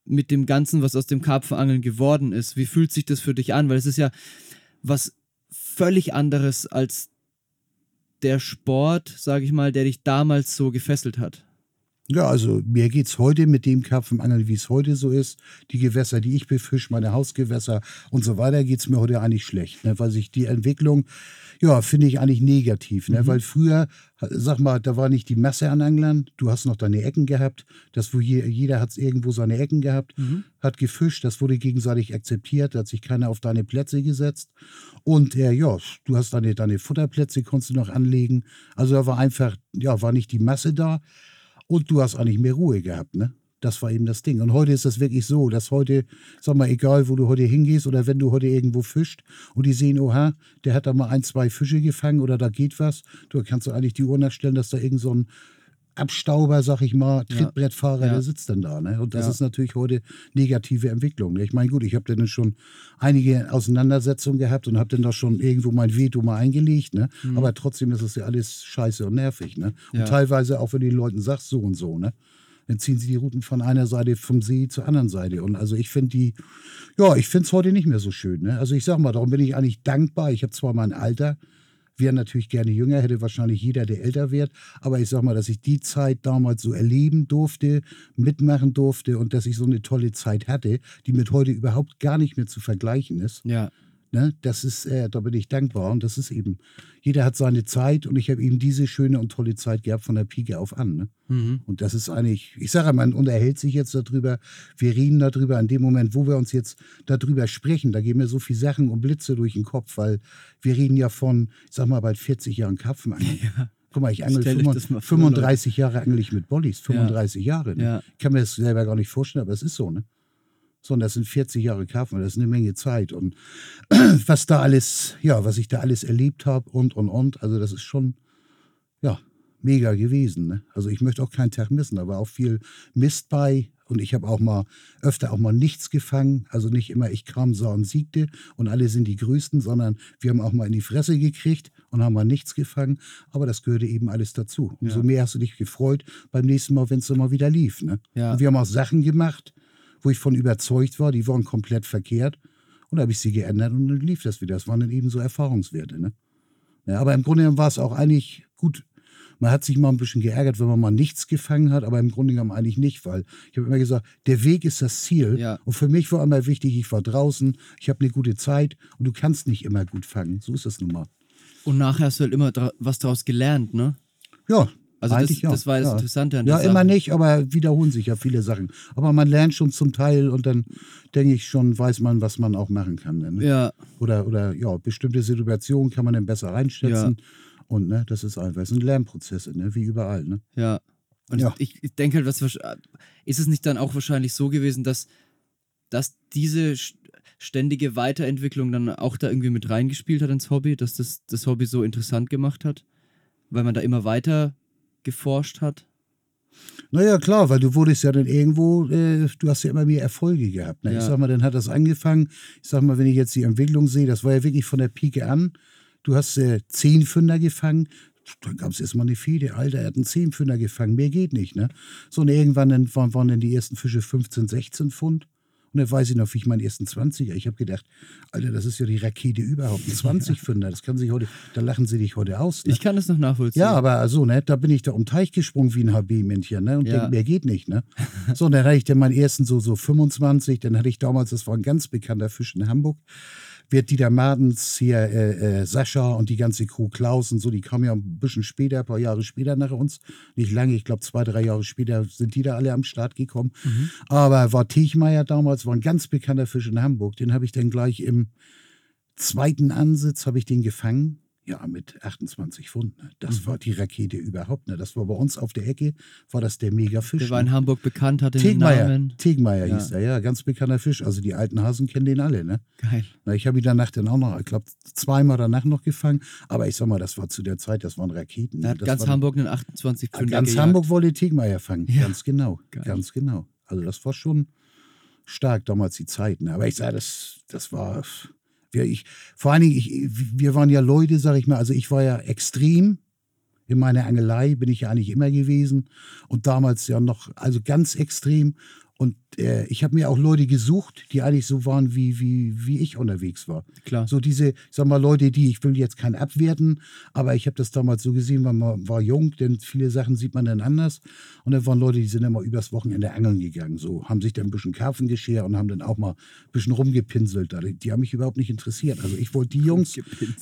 mit dem Ganzen, was aus dem Karpfenangeln geworden ist? Wie fühlt sich das für dich an? Weil es ist ja was völlig anderes als der Sport, sage ich mal, der dich damals so gefesselt hat. Ja, also mir geht es heute mit dem Karpfenangeln, wie es heute so ist. Die Gewässer, die ich befische, meine Hausgewässer und so weiter, geht es mir heute eigentlich schlecht. Ne? Weil sich die Entwicklung, ja, finde ich eigentlich negativ. Ne? Mhm. Weil früher, sag mal, da war nicht die Masse an Anglern. Du hast noch deine Ecken gehabt. Das, wo je, jeder hat irgendwo seine Ecken gehabt, mhm. hat gefischt. Das wurde gegenseitig akzeptiert. Da hat sich keiner auf deine Plätze gesetzt. Und äh, ja, du hast deine, deine Futterplätze, konntest du noch anlegen. Also da war einfach, ja, war nicht die Masse da. Und du hast eigentlich mehr Ruhe gehabt, ne? Das war eben das Ding. Und heute ist das wirklich so, dass heute, sag mal, egal wo du heute hingehst oder wenn du heute irgendwo fischt und die sehen, oha, der hat da mal ein, zwei Fische gefangen oder da geht was, du kannst du eigentlich die Uhr nachstellen, dass da irgend so ein Abstauber, sag ich mal, Trittbrettfahrer, ja. der sitzt dann da. Ne? Und das ja. ist natürlich heute negative Entwicklung. Ne? Ich meine, gut, ich habe dann schon einige Auseinandersetzungen gehabt und habe dann da schon irgendwo mein Veto mal eingelegt. Ne? Mhm. Aber trotzdem ist das ja alles scheiße und nervig. Ne? Und ja. teilweise auch, wenn du den Leuten sagst, so und so. Ne? Dann ziehen sie die Routen von einer Seite vom See zur anderen Seite. Und also ich finde die, ja, ich finde es heute nicht mehr so schön. Ne? Also ich sag mal, darum bin ich eigentlich dankbar. Ich habe zwar mein Alter, wäre natürlich gerne jünger, hätte wahrscheinlich jeder, der älter wird. Aber ich sag mal, dass ich die Zeit damals so erleben durfte, mitmachen durfte und dass ich so eine tolle Zeit hatte, die mit heute überhaupt gar nicht mehr zu vergleichen ist. Ja. Ne, das ist, äh, da bin ich dankbar. Und das ist eben, jeder hat seine Zeit und ich habe eben diese schöne und tolle Zeit gehabt von der Pike auf an. Ne? Mhm. Und das ist eigentlich, ich sage, man unterhält sich jetzt darüber, wir reden darüber, in dem Moment, wo wir uns jetzt darüber sprechen, da gehen mir so viele Sachen und Blitze durch den Kopf, weil wir reden ja von, ich sag mal, bald 40 Jahren Karpfenangeln. Ja. Guck mal, ich angel 35, 35 Jahre eigentlich mit Bollies, 35 ja. Jahre. Ne? Ja. Ich kann mir das selber gar nicht vorstellen, aber es ist so, ne? Sondern das sind 40 Jahre Karpfen, das ist eine Menge Zeit. Und was da alles, ja, was ich da alles erlebt habe und, und, und, also das ist schon, ja, mega gewesen. Ne? Also ich möchte auch keinen Tag missen, da war auch viel Mist bei. Und ich habe auch mal öfter auch mal nichts gefangen. Also nicht immer ich kam, sah und siegte und alle sind die Größten, sondern wir haben auch mal in die Fresse gekriegt und haben mal nichts gefangen. Aber das gehörte eben alles dazu. Umso ja. mehr hast du dich gefreut beim nächsten Mal, wenn es immer wieder lief. Ne? Ja. Und wir haben auch Sachen gemacht, wo ich von überzeugt war, die waren komplett verkehrt. Und da habe ich sie geändert und dann lief das wieder. Das waren dann eben so Erfahrungswerte. Ne? Ja, aber im Grunde war es auch eigentlich gut. Man hat sich mal ein bisschen geärgert, wenn man mal nichts gefangen hat, aber im Grunde genommen eigentlich nicht, weil ich habe immer gesagt, der Weg ist das Ziel. Ja. Und für mich war immer wichtig, ich war draußen, ich habe eine gute Zeit und du kannst nicht immer gut fangen. So ist es nun mal. Und nachher hast du halt immer was daraus gelernt, ne? Ja, also das, ja. das war das ja. Interessante an der Ja, Sache. immer nicht, aber wiederholen sich ja viele Sachen. Aber man lernt schon zum Teil und dann denke ich schon, weiß man, was man auch machen kann. Ne? Ja. Oder, oder ja, bestimmte Situationen kann man dann besser einschätzen. Ja. Und ne, das ist einfach, das sind Lernprozesse, ne? wie überall. Ne? Ja. Und ja. ich, ich denke halt, was ist es nicht dann auch wahrscheinlich so gewesen, dass, dass diese ständige Weiterentwicklung dann auch da irgendwie mit reingespielt hat ins Hobby, dass das das Hobby so interessant gemacht hat? Weil man da immer weiter geforscht hat? Naja, klar, weil du wurdest ja dann irgendwo, äh, du hast ja immer mehr Erfolge gehabt. Ne? Ja. Ich sag mal, dann hat das angefangen. Ich sag mal, wenn ich jetzt die Entwicklung sehe, das war ja wirklich von der Pike an. Du hast äh, zehn Fünder gefangen, dann gab es erstmal eine Fede, Alter, er hat einen Zehnfünder gefangen, mehr geht nicht, ne? So, und irgendwann dann waren, waren dann die ersten Fische 15, 16 Pfund. Und dann weiß ich noch, wie ich meinen ersten 20er, ich habe gedacht, Alter, das ist ja die Rakete überhaupt, ein 20-Fünder, das kann sich heute, da lachen sie dich heute aus. Ne? Ich kann das noch nachvollziehen. Ja, aber so, ne, da bin ich da um Teich gesprungen wie ein HB-Männchen, ne, und ja. denke, mehr geht nicht, ne. So, und dann hatte ich dann meinen ersten so, so 25, dann hatte ich damals, das war ein ganz bekannter Fisch in Hamburg, wird Dieter Martens, hier äh, äh, Sascha und die ganze Crew Klaus und so, die kamen ja ein bisschen später, ein paar Jahre später nach uns. Nicht lange, ich glaube zwei, drei Jahre später sind die da alle am Start gekommen. Mhm. Aber war Tichmeier damals, war ein ganz bekannter Fisch in Hamburg. Den habe ich dann gleich im zweiten Ansitz, habe ich den gefangen. Ja, mit 28 Pfund. Ne? Das mhm. war die Rakete überhaupt. Ne? Das war bei uns auf der Ecke, war das der Megafisch. Der war in ne? Hamburg bekannt, hatte Tegmeier, den Namen. Tegmeier ja. hieß er, ja, ganz bekannter Fisch. Also die alten Hasen kennen den alle, ne? Geil. Na, ich habe ihn danach dann auch noch, ich glaube, zweimal danach noch gefangen. Aber ich sag mal, das war zu der Zeit, das waren Raketen. Da ne? hat ganz war, Hamburg einen 28 Pfund Ganz gejagt. Hamburg wollte Tegmeier fangen, ja. ganz genau. Geil. Ganz genau. Also das war schon stark damals die Zeit. Ne? Aber ich sage, das, das war Wir, ich, vor allen Dingen, ich, wir waren ja Leute, sag ich mal, also ich war ja extrem. In meiner Angelei, bin ich ja eigentlich immer gewesen. Und damals ja noch, also ganz extrem. Und äh, ich habe mir auch Leute gesucht, die eigentlich so waren, wie, wie, wie ich unterwegs war. Klar. So diese, sag mal, Leute, die, ich will jetzt keinen abwerten, aber ich habe das damals so gesehen, weil man war jung, denn viele Sachen sieht man dann anders. Und dann waren Leute, die sind immer übers Wochenende angeln gegangen, so, haben sich dann ein bisschen Karpfen geschert und haben dann auch mal ein bisschen rumgepinselt. Die, die haben mich überhaupt nicht interessiert. Also ich wollte die Jungs,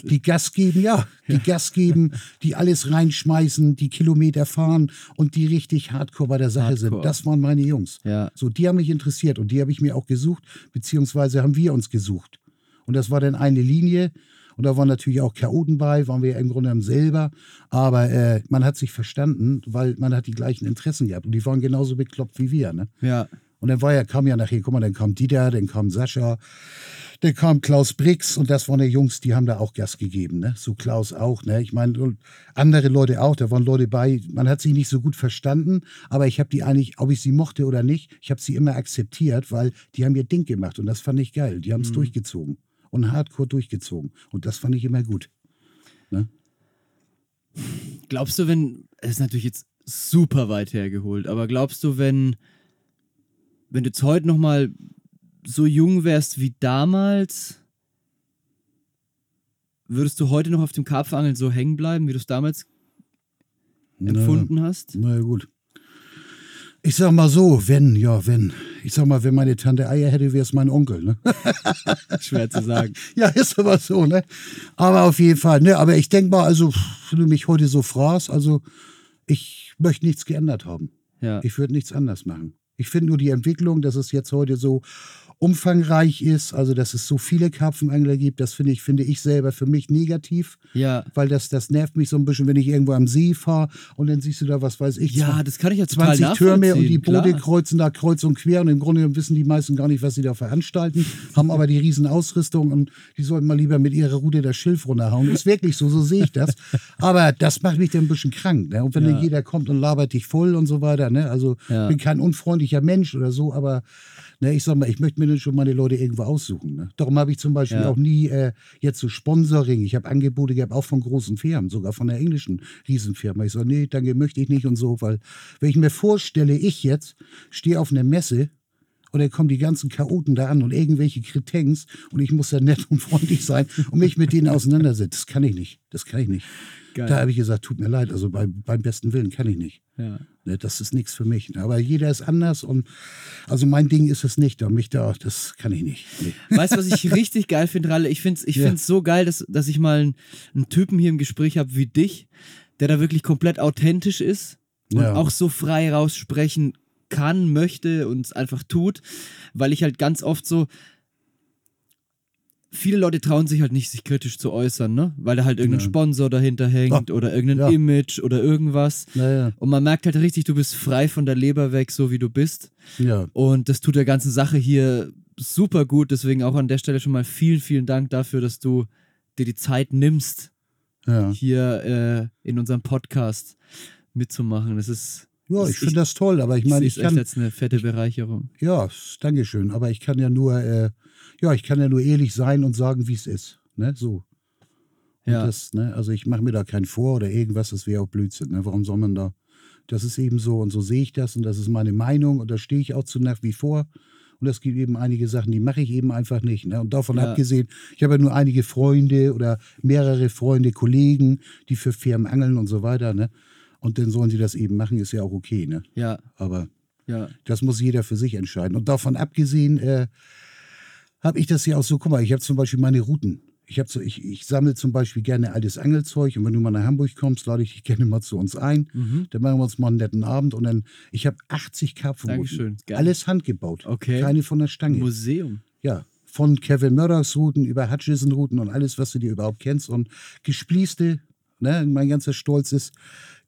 die Gas geben, ja, die ja. Gas geben, die alles reinschmeißen, die Kilometer fahren und die richtig hardcore bei der Sache hardcore. sind. Das waren meine Jungs. Ja. So, die haben mich interessiert und die habe ich mir auch gesucht, beziehungsweise haben wir uns gesucht. Und das war dann eine Linie. Und da waren natürlich auch Chaoten bei, waren wir ja im Grunde genommen selber. Aber äh, man hat sich verstanden, weil man hat die gleichen Interessen gehabt. Und die waren genauso bekloppt wie wir. Ne? Ja. Und dann war ja, kam ja nachher, guck mal, dann kam Dieter, dann kam Sascha, dann kam Klaus Brix und das waren die Jungs, die haben da auch Gas gegeben, ne? So Klaus auch, ne? Ich meine, andere Leute auch, da waren Leute bei, man hat sie nicht so gut verstanden, aber ich habe die eigentlich, ob ich sie mochte oder nicht, ich habe sie immer akzeptiert, weil die haben ihr Ding gemacht und das fand ich geil. Die haben es mhm. durchgezogen und hardcore durchgezogen und das fand ich immer gut. Ne? Glaubst du, wenn, es ist natürlich jetzt super weit hergeholt, aber glaubst du, wenn wenn du jetzt heute noch mal so jung wärst wie damals, würdest du heute noch auf dem Karpfenangeln so hängen bleiben, wie du es damals empfunden na, hast? Na gut. Ich sag mal so, wenn, ja, wenn. Ich sag mal, wenn meine Tante Eier hätte, wäre es mein Onkel, ne? Schwer zu sagen. ja, ist aber so, ne? Aber auf jeden Fall, ne? Aber ich denke mal, also, wenn du mich heute so fragst, also, ich möchte nichts geändert haben. Ja. Ich würde nichts anders machen. Ich finde nur die Entwicklung, dass es jetzt heute so umfangreich ist, also dass es so viele Karpfenangler gibt, das finde ich, finde ich selber für mich negativ. Ja. Weil das, das nervt mich so ein bisschen, wenn ich irgendwo am See fahre und dann siehst du da, was weiß ich, ja, das kann ich ja 20 Türme und die Boote kreuzen da kreuz und quer und im Grunde wissen die meisten gar nicht, was sie da veranstalten, haben aber die riesen Ausrüstung und die sollten mal lieber mit ihrer Route das Schilf runterhauen. Ist wirklich so, so sehe ich das. Aber das macht mich dann ein bisschen krank. Ne? Und wenn ja. dann jeder kommt und labert dich voll und so weiter, ne? also ja. bin kein unfreundlicher Mensch oder so, aber Ne, ich sag mal, ich möchte mir dann schon meine Leute irgendwo aussuchen. Ne? Darum habe ich zum Beispiel ja. auch nie äh, jetzt so Sponsoring. Ich habe Angebote gehabt, auch von großen Firmen, sogar von der englischen Riesenfirma. Ich sage, nee, danke, möchte ich nicht und so, weil wenn ich mir vorstelle, ich jetzt stehe auf einer Messe und dann kommen die ganzen Chaoten da an und irgendwelche Kretengs und ich muss da nett und freundlich sein und mich mit denen auseinandersetzen. Das kann ich nicht. Das kann ich nicht. Geil. Da habe ich gesagt, tut mir leid, also beim, beim besten Willen kann ich nicht. Ja. Ne, das ist nichts für mich. Ne? Aber jeder ist anders und also mein Ding ist es nicht. Da mich da, das kann ich nicht. Nee. Weißt du, was ich richtig geil finde, Ralle? Ich finde es ich ja. so geil, dass, dass ich mal einen, einen Typen hier im Gespräch habe wie dich, der da wirklich komplett authentisch ist und ja. auch so frei raussprechen kann, möchte und es einfach tut, weil ich halt ganz oft so, viele Leute trauen sich halt nicht, sich kritisch zu äußern, ne? Weil da halt irgendein ja. Sponsor dahinter hängt ja. oder irgendein ja. Image oder irgendwas. Und man merkt halt richtig, du bist frei von der Leber weg, so wie du bist. Und das tut der ganzen Sache hier super gut. Deswegen auch an der Stelle schon mal vielen, vielen Dank dafür, dass du dir die Zeit nimmst, hier äh, in unserem Podcast mitzumachen. Das ist. Ja, ich finde das toll, aber ich meine, ich kann. Das ist jetzt eine fette Bereicherung. Ja, danke schön. Aber ich kann ja nur. Äh, ja, ich kann ja nur ehrlich sein und sagen, wie es ist. Ne? So. ja. Das, ne? Also ich mache mir da keinen vor oder irgendwas, das wäre auch Blödsinn. Ne? Warum soll man da? Das ist eben so und so sehe ich das und das ist meine Meinung und da stehe ich auch zu nach wie vor. Und es gibt eben einige Sachen, die mache ich eben einfach nicht. Ne? Und davon ja. abgesehen, ich habe ja nur einige Freunde oder mehrere Freunde, Kollegen, die für Firmen angeln und so weiter. Ne? Und dann sollen sie das eben machen, ist ja auch okay. Ne? Ja. Aber ja. das muss jeder für sich entscheiden. Und davon abgesehen, äh, habe ich das ja auch so, guck mal, ich habe zum Beispiel meine Routen. Ich, so, ich, ich sammle zum Beispiel gerne altes Angelzeug und wenn du mal nach Hamburg kommst, lade ich dich gerne mal zu uns ein. Mhm. Dann machen wir uns mal einen netten Abend und dann, ich habe 80 Karpfenrouten. Alles handgebaut. Okay. Keine von der Stange. Museum. Ja, von Kevin Murdochs Routen über Hutchison Routen und alles, was du dir überhaupt kennst und gespließte Ne? Mein ganzer Stolz ist,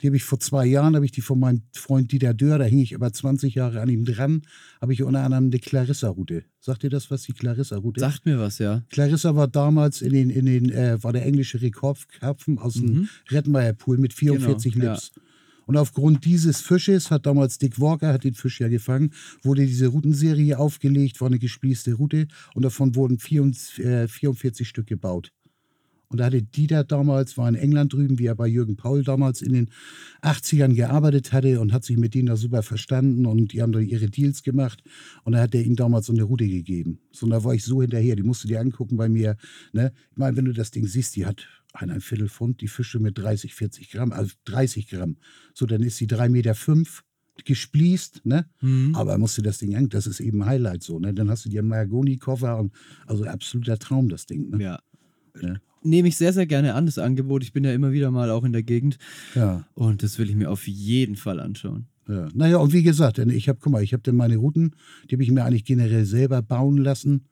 die habe ich vor zwei Jahren, habe ich die von meinem Freund Dieter Dörr, da hing ich aber 20 Jahre an ihm dran, habe ich unter anderem eine Clarissa-Route. Sagt ihr das, was die Clarissa-Route ist? Sagt mir was, ja. Clarissa war damals in den, in den äh, war der englische Rekordkarpfen aus dem mhm. Rettmeier-Pool mit 44 genau, Lips. Ja. Und aufgrund dieses Fisches hat damals Dick Walker, hat den Fisch ja gefangen, wurde diese Routenserie aufgelegt, war eine gespießte Route und davon wurden 44, äh, 44 Stück gebaut. Und da hatte Dieter damals, war in England drüben, wie er bei Jürgen Paul damals in den 80ern gearbeitet hatte und hat sich mit denen da super verstanden und die haben da ihre Deals gemacht. Und da hat er ihm damals so eine Route gegeben. So, und da war ich so hinterher, die musst du dir angucken bei mir. Ne? Ich meine, wenn du das Ding siehst, die hat ein Viertel Pfund, die Fische mit 30, 40 Gramm, also 30 Gramm. So, dann ist sie 3,5 Meter fünf, gespließt, ne? Mhm. Aber musst du das Ding an, das ist eben ein Highlight so, ne? Dann hast du dir einen Mahagoni-Koffer und also absoluter Traum, das Ding, ne? Ja. Ja. Nehme ich sehr, sehr gerne an, das Angebot. Ich bin ja immer wieder mal auch in der Gegend Ja, und das will ich mir auf jeden Fall anschauen. ja. Naja, und wie gesagt, ich habe, guck mal, ich habe dann meine Routen, die habe ich mir eigentlich generell selber bauen lassen,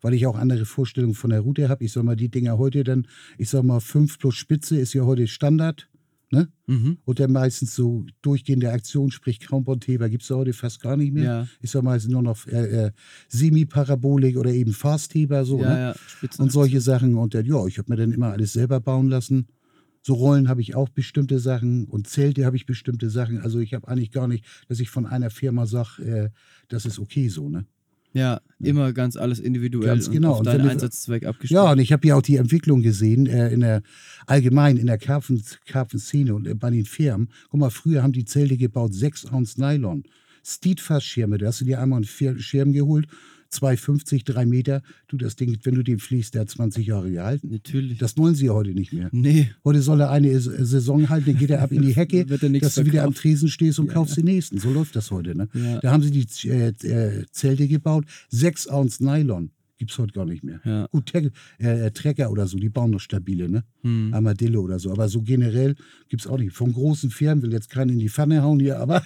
weil ich auch andere Vorstellungen von der Route habe. Ich sag mal, die Dinger heute dann, ich sag mal, 5 plus Spitze ist ja heute Standard, ne? Mhm. Und dann meistens so durchgehende Aktion, sprich Countbond-Heber gibt es ja heute fast gar nicht mehr. Ja. Mal, es sind nur noch äh, äh, Semi-Parabolik oder eben Fastheber so, ja, ne? ja, und solche Sachen. Und dann, ja, ich habe mir dann immer alles selber bauen lassen. So Rollen habe ich auch bestimmte Sachen und Zelte habe ich bestimmte Sachen. Also ich habe eigentlich gar nicht, dass ich von einer Firma sage, äh, das ist okay so, ne? Ja, immer ganz alles individuell Ganz genau. und auf Und deinen du- Einsatzzweck abgestimmt. Ja, und ich habe ja auch die Entwicklung gesehen, äh, in der allgemein in der Karpfen, Karpfenszene und äh, bei den Firmen. Guck mal, früher haben die Zelte gebaut, 6 Ounce Nylon. Steadfast-Schirme, da hast du dir einmal einen Schirm geholt, 2,50, 3 Meter. Du, das Ding, wenn du den fliegst, der hat 20 Jahre gehalten. Natürlich. Das wollen sie ja heute nicht mehr. nee, Heute soll er eine Saison halten, dann geht er ab in die Hecke, dass du wieder am verkauft. Tresen stehst und kaufst den nächsten. So läuft das heute. Ne? Ja. Da haben sie die äh, äh, Zelte gebaut, 6 Ounce Nylon. Gibt es heute gar nicht mehr. Ja. Gut, Te äh, Trecker oder so, die bauen noch stabile, ne? Hm. Armadillo oder so. Aber so generell gibt es auch nicht. Von großen Firmen will jetzt keiner in die Pfanne hauen hier, aber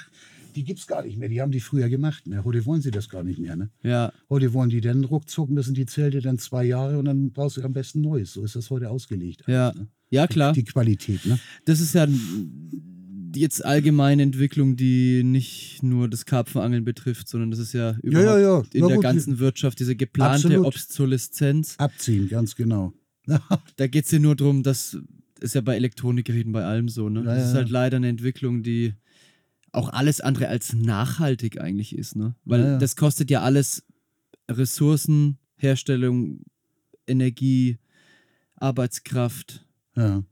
die gibt es gar nicht mehr. Die haben die früher gemacht. Ne? Heute wollen sie das gar nicht mehr. Ne? ja, Heute wollen die dann ruckzuck, müssen die Zelte dann zwei Jahre und dann brauchst du am besten Neues. So ist das heute ausgelegt. ja. ne? Ja, klar. Die Qualität, ne? Das ist ja jetzt allgemeine Entwicklung, die nicht nur das Karpfenangeln betrifft, sondern das ist ja überhaupt ja, ja. in Na der ganzen Wirtschaft, diese geplante Absolut. Obsoleszenz. Abziehen, ganz genau. Da geht es ja nur darum, dass ist ja bei Elektronikgeräten bei allem so, ne? Ja, das ja, ist ja. halt leider eine Entwicklung, die auch alles andere als nachhaltig eigentlich ist, ne? Weil Ja, ja. das kostet ja alles Ressourcen, Herstellung, Energie, Arbeitskraft, ja.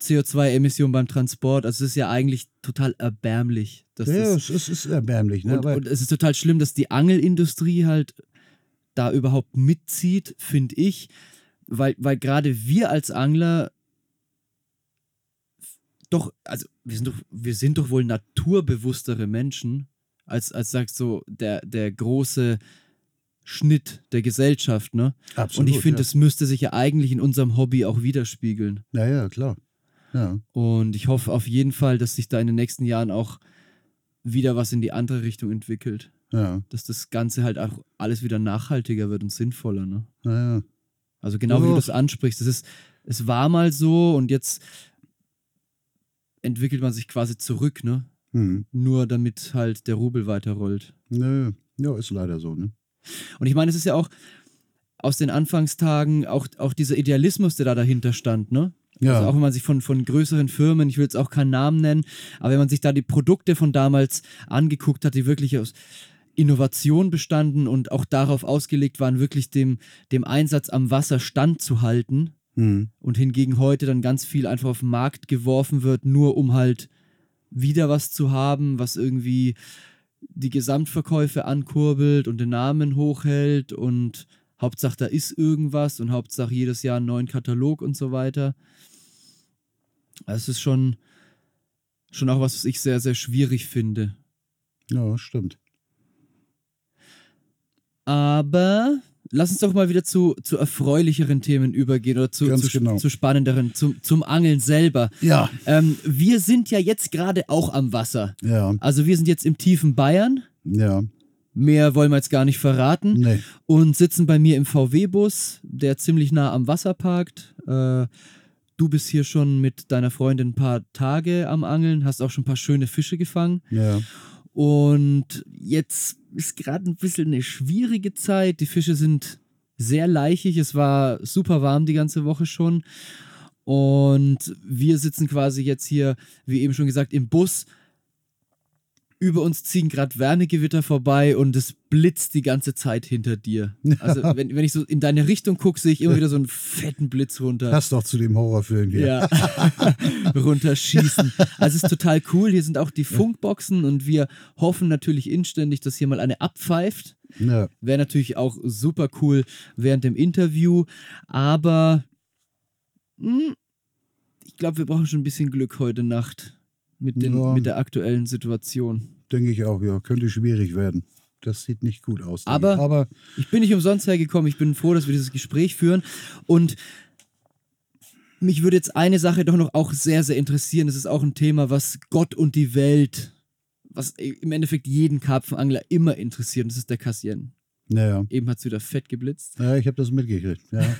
CO2-Emissionen beim Transport. Also es ist ja eigentlich total erbärmlich. Dass Ja, das, es ist, es ist erbärmlich. Ne? und, und es ist total schlimm, dass die Angelindustrie halt da überhaupt mitzieht, finde ich. Weil, weil gerade wir als Angler doch, also wir sind doch, wir sind doch wohl naturbewusstere Menschen, als, als sagst so der, der große Schnitt der Gesellschaft, ne? absolut. Und ich finde, ja. es müsste sich ja eigentlich in unserem Hobby auch widerspiegeln. Ja, ja, klar. Ja. Und ich hoffe auf jeden Fall, dass sich da in den nächsten Jahren auch wieder was in die andere Richtung entwickelt. Ja, Dass das Ganze halt auch alles wieder nachhaltiger wird und sinnvoller. Ne? ja, ja. Also genau wie du Ja. das ansprichst. Das ist, es war mal so und jetzt entwickelt man sich quasi zurück, ne? Hm. Nur damit halt der Rubel weiterrollt. Nö. Ja, ist leider so, ne? Und ich meine, es ist ja auch aus den Anfangstagen auch, auch dieser Idealismus, der da dahinter stand, ne? Ja. Also auch wenn man sich von, von größeren Firmen, ich will jetzt auch keinen Namen nennen, aber wenn man sich da die Produkte von damals angeguckt hat, die wirklich aus Innovation bestanden und auch darauf ausgelegt waren, wirklich dem, dem Einsatz am Wasser standzuhalten Hm. und hingegen heute dann ganz viel einfach auf den Markt geworfen wird, nur um halt wieder was zu haben, was irgendwie die Gesamtverkäufe ankurbelt und den Namen hochhält und Hauptsache da ist irgendwas und Hauptsache jedes Jahr einen neuen Katalog und so weiter. Das ist schon, schon auch was, was ich sehr, sehr schwierig finde. Ja, stimmt. Aber lass uns doch mal wieder zu, zu erfreulicheren Themen übergehen oder zu, zu, genau. zu spannenderen, zum, zum Angeln selber. Ja, Ähm, wir sind ja jetzt gerade auch am Wasser. ja, Also wir sind jetzt im tiefen Bayern. ja. Mehr wollen wir jetzt gar nicht verraten. Nee. Und sitzen bei mir im VW-Bus, der ziemlich nah am Wasser parkt. Äh, du bist hier schon mit deiner Freundin ein paar Tage am Angeln, hast auch schon ein paar schöne Fische gefangen. Ja. Und jetzt ist gerade ein bisschen eine schwierige Zeit. Die Fische sind sehr leichig. Es war super warm die ganze Woche schon. Und wir sitzen quasi jetzt hier, wie eben schon gesagt, im Bus über uns ziehen gerade Wärmegewitter vorbei und es blitzt die ganze Zeit hinter dir. Also wenn, wenn ich so in deine Richtung gucke, sehe ich immer wieder so einen fetten Blitz runter. Passt doch zu dem Horrorfilm hier. Ja, runterschießen. Also es ist total cool. Hier sind auch die Funkboxen und wir hoffen natürlich inständig, dass hier mal eine abpfeift. Ja. Wäre natürlich auch super cool während dem Interview. Aber mh, ich glaube, wir brauchen schon ein bisschen Glück heute Nacht mit, den, Ja. mit der aktuellen Situation. Denke ich auch, ja. Könnte schwierig werden. Das sieht nicht gut aus. Aber- ich. Aber Ich bin nicht umsonst hergekommen. Ich bin froh, dass wir dieses Gespräch führen. Und mich würde jetzt eine Sache doch noch auch sehr, sehr interessieren. Es ist auch ein Thema, was Gott und die Welt, was im Endeffekt jeden Karpfenangler immer interessiert. Und das ist der Cassien. Naja. Eben hat es wieder fett geblitzt. Ja, ich habe das mitgekriegt. Ja.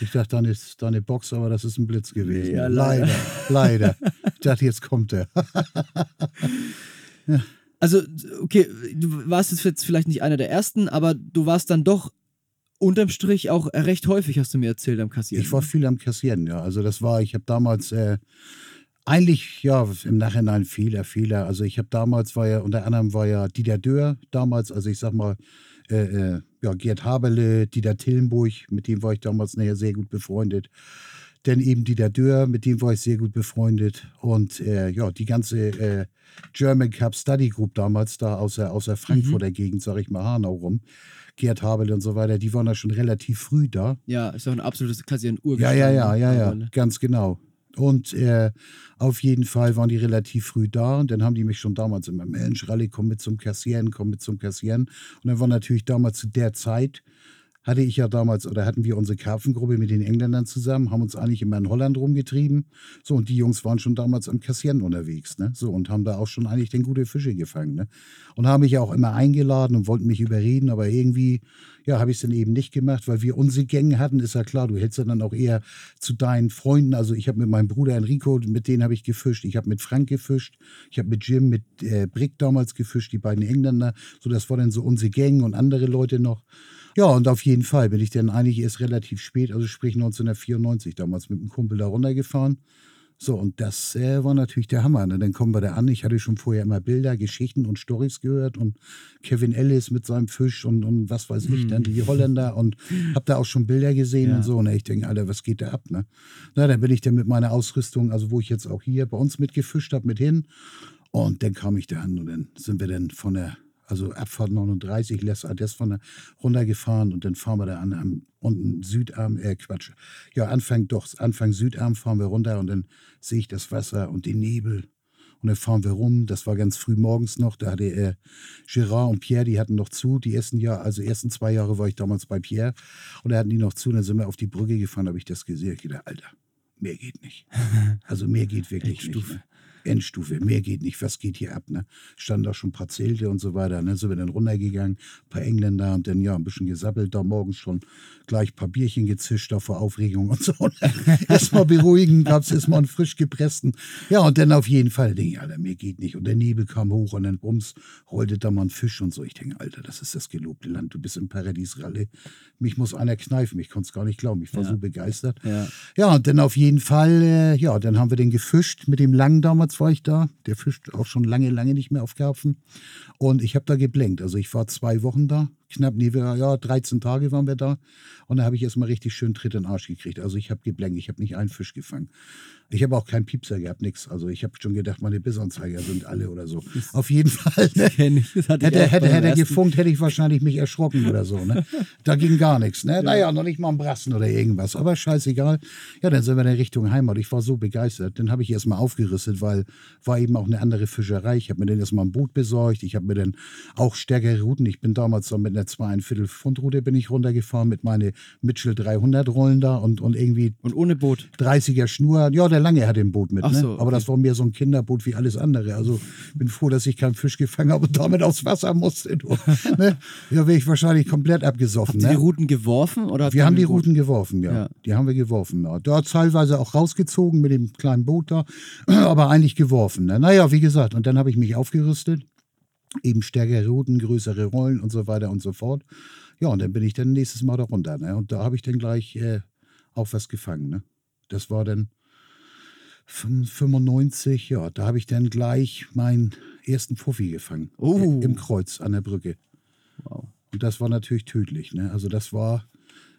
Ich dachte, deine, deine Box, aber das ist ein Blitz gewesen. Ja, leider. leider. leider. Ich dachte, jetzt kommt er. Also, okay, du warst jetzt vielleicht nicht einer der ersten, aber du warst dann doch unterm Strich auch recht häufig, hast du mir erzählt, am Kassieren. Ich war viel am Kassieren, ja. Also das war, ich habe damals äh, eigentlich, ja, im Nachhinein Fehler, Fehler. Also ich habe damals, war ja, unter anderem war ja Dieter Dörr damals, also ich sag mal, äh, äh, ja, Gerd Haberle, Dieter Tillenburg, mit dem war ich damals nachher sehr gut befreundet. Denn eben Dieter Dörr, mit dem war ich sehr gut befreundet. Und äh, ja, die ganze äh, German Cup Study Group damals da aus der, aus der Frankfurter Gegend, sag ich mal, Hanau rum, Gerd Haberle und so weiter, die waren da schon relativ früh da. ja, ist auch ein absolutes kassieren Ja, urgestein ja, ja, ja, ja, mittlerweile. ganz genau. Und äh, auf jeden Fall waren die relativ früh da und dann haben die mich schon damals immer, Mensch, Rallye, komm mit zum Kassieren, komm mit zum Kassieren. Und dann war natürlich damals zu der Zeit, hatte ich ja damals, oder hatten wir unsere Karpfengruppe mit den Engländern zusammen, haben uns eigentlich immer in Holland rumgetrieben. So, und die Jungs waren schon damals am Kassieren unterwegs, ne? So, und haben da auch schon eigentlich den gute Fische gefangen, ne? Und haben mich ja auch immer eingeladen und wollten mich überreden, aber irgendwie, ja, habe ich es dann eben nicht gemacht, weil wir unsere Gänge hatten, ist ja klar, du hältst dann auch eher zu deinen Freunden. Also ich habe mit meinem Bruder Enrico, mit denen habe ich gefischt, ich habe mit Frank gefischt, ich habe mit Jim, mit äh, Brick damals gefischt, die beiden Engländer. So, das war dann so unsere Gang und andere Leute noch. Ja, und auf jeden Fall bin ich dann eigentlich erst relativ spät, also sprich 1994 damals mit einem Kumpel da runtergefahren. So, und das äh, war natürlich der Hammer. Ne? Dann kommen wir da an. Ich hatte schon vorher immer Bilder, Geschichten und Stories gehört und Kevin Ellis mit seinem Fisch und, und was weiß ich, dann die Holländer und hab da auch schon Bilder gesehen Ja. und so. Und ich denke, Alter, was geht da ab? Ne? Na, dann bin ich dann mit meiner Ausrüstung, also wo ich jetzt auch hier bei uns mitgefischt habe, mit hin. Und dann kam ich da an und dann sind wir dann von der, also Abfahrt 39, Les Ades von der runtergefahren und dann fahren wir da an, am unten Südarm, äh Quatsch, ja Anfang doch, Anfang Südarm fahren wir runter und dann sehe ich das Wasser und den Nebel und dann fahren wir rum. Das war ganz früh morgens noch. Da hatte äh, Gérard und Pierre, die hatten noch zu. Die ersten Jahr, also ersten zwei Jahre war ich damals bei Pierre und da hatten die noch zu. Und dann sind wir auf die Brücke gefahren, habe ich das gesehen. Ich gedacht, Alter, mehr geht nicht. Also mehr geht wirklich nicht. Ne? Endstufe, mehr geht nicht, was geht hier ab? Ne? Standen da schon ein paar Zelte und so weiter. Ne? Sind wir dann runtergegangen, ein paar Engländer und dann ja ein bisschen gesappelt, da morgens schon gleich ein paar Bierchen gezischt, da vor Aufregung und so. erstmal beruhigen, gab es erstmal einen frisch gepressten. Ja, und dann auf jeden Fall denke ich, Alter, mir geht nicht. Und der Nebel kam hoch und dann bums, rollte da mal ein Fisch und so. Ich denke, Alter, das ist das gelobte Land, du bist im Paradies Ralle. Mich muss einer kneifen, ich konnte es gar nicht glauben. Ich war Ja. so begeistert. Ja. Ja, und dann auf jeden Fall, äh, ja, dann haben wir den gefischt. Mit dem Langen damals war ich da. Der fischt auch schon lange, lange nicht mehr auf Karpfen. Und ich habe da geblenkt. Also ich war zwei Wochen da. Knapp, nee, wir, ja, 13 Tage waren wir da. Und da habe ich erstmal richtig schön Tritt in den Arsch gekriegt. Also ich habe geblenkt. Ich habe nicht einen Fisch gefangen. Ich habe auch keinen Piepser gehabt, nix. Also ich habe schon gedacht, meine Bissanzeiger sind alle oder so. Auf jeden Fall. Ne? Hätte, hätte, hätte er gefunkt, hätte ich wahrscheinlich mich erschrocken oder so. Ne? Da ging gar nichts. Ne? Naja, noch nicht mal ein Brassen oder irgendwas. Aber scheißegal. Ja, dann sind wir in Richtung Heimat. Ich war so begeistert. Dann habe ich erstmal aufgerüstet, weil war eben auch eine andere Fischerei. Ich habe mir dann erstmal ein Boot besorgt. Ich habe mir dann auch stärkere Routen. Ich bin damals so mit einer zweieinviertel Pfund Route bin ich runtergefahren mit meine Mitchell 300 Rollen da und, und irgendwie Und ohne Boot. 30er Schnur. Ja, der Lange hatte ein Boot mit. Ne? so, Aber okay. das war mehr so ein Kinderboot wie alles andere. Also bin froh, dass ich keinen Fisch gefangen habe und damit aufs Wasser musste. Du, ne? Ja, wäre ich wahrscheinlich komplett abgesoffen. Habt ihr die Ne? Routen geworfen? Oder Wir haben mit die Routen geworfen, ja. Ja. Die haben wir geworfen. Ja. Da teilweise auch rausgezogen mit dem kleinen Boot da, aber eigentlich geworfen. Ne? Naja, wie gesagt, und dann habe ich mich aufgerüstet. Eben stärkere Routen, größere Rollen und so weiter und so fort. Ja, und dann bin ich dann nächstes Mal da runter. Ne? Und da habe ich dann gleich äh, auch was gefangen. Ne? Das war dann 95, ja, da habe ich dann gleich meinen ersten Fuffi gefangen. Oh. Im Kreuz an der Brücke. Wow. Und das war natürlich tödlich. Ne? Also das war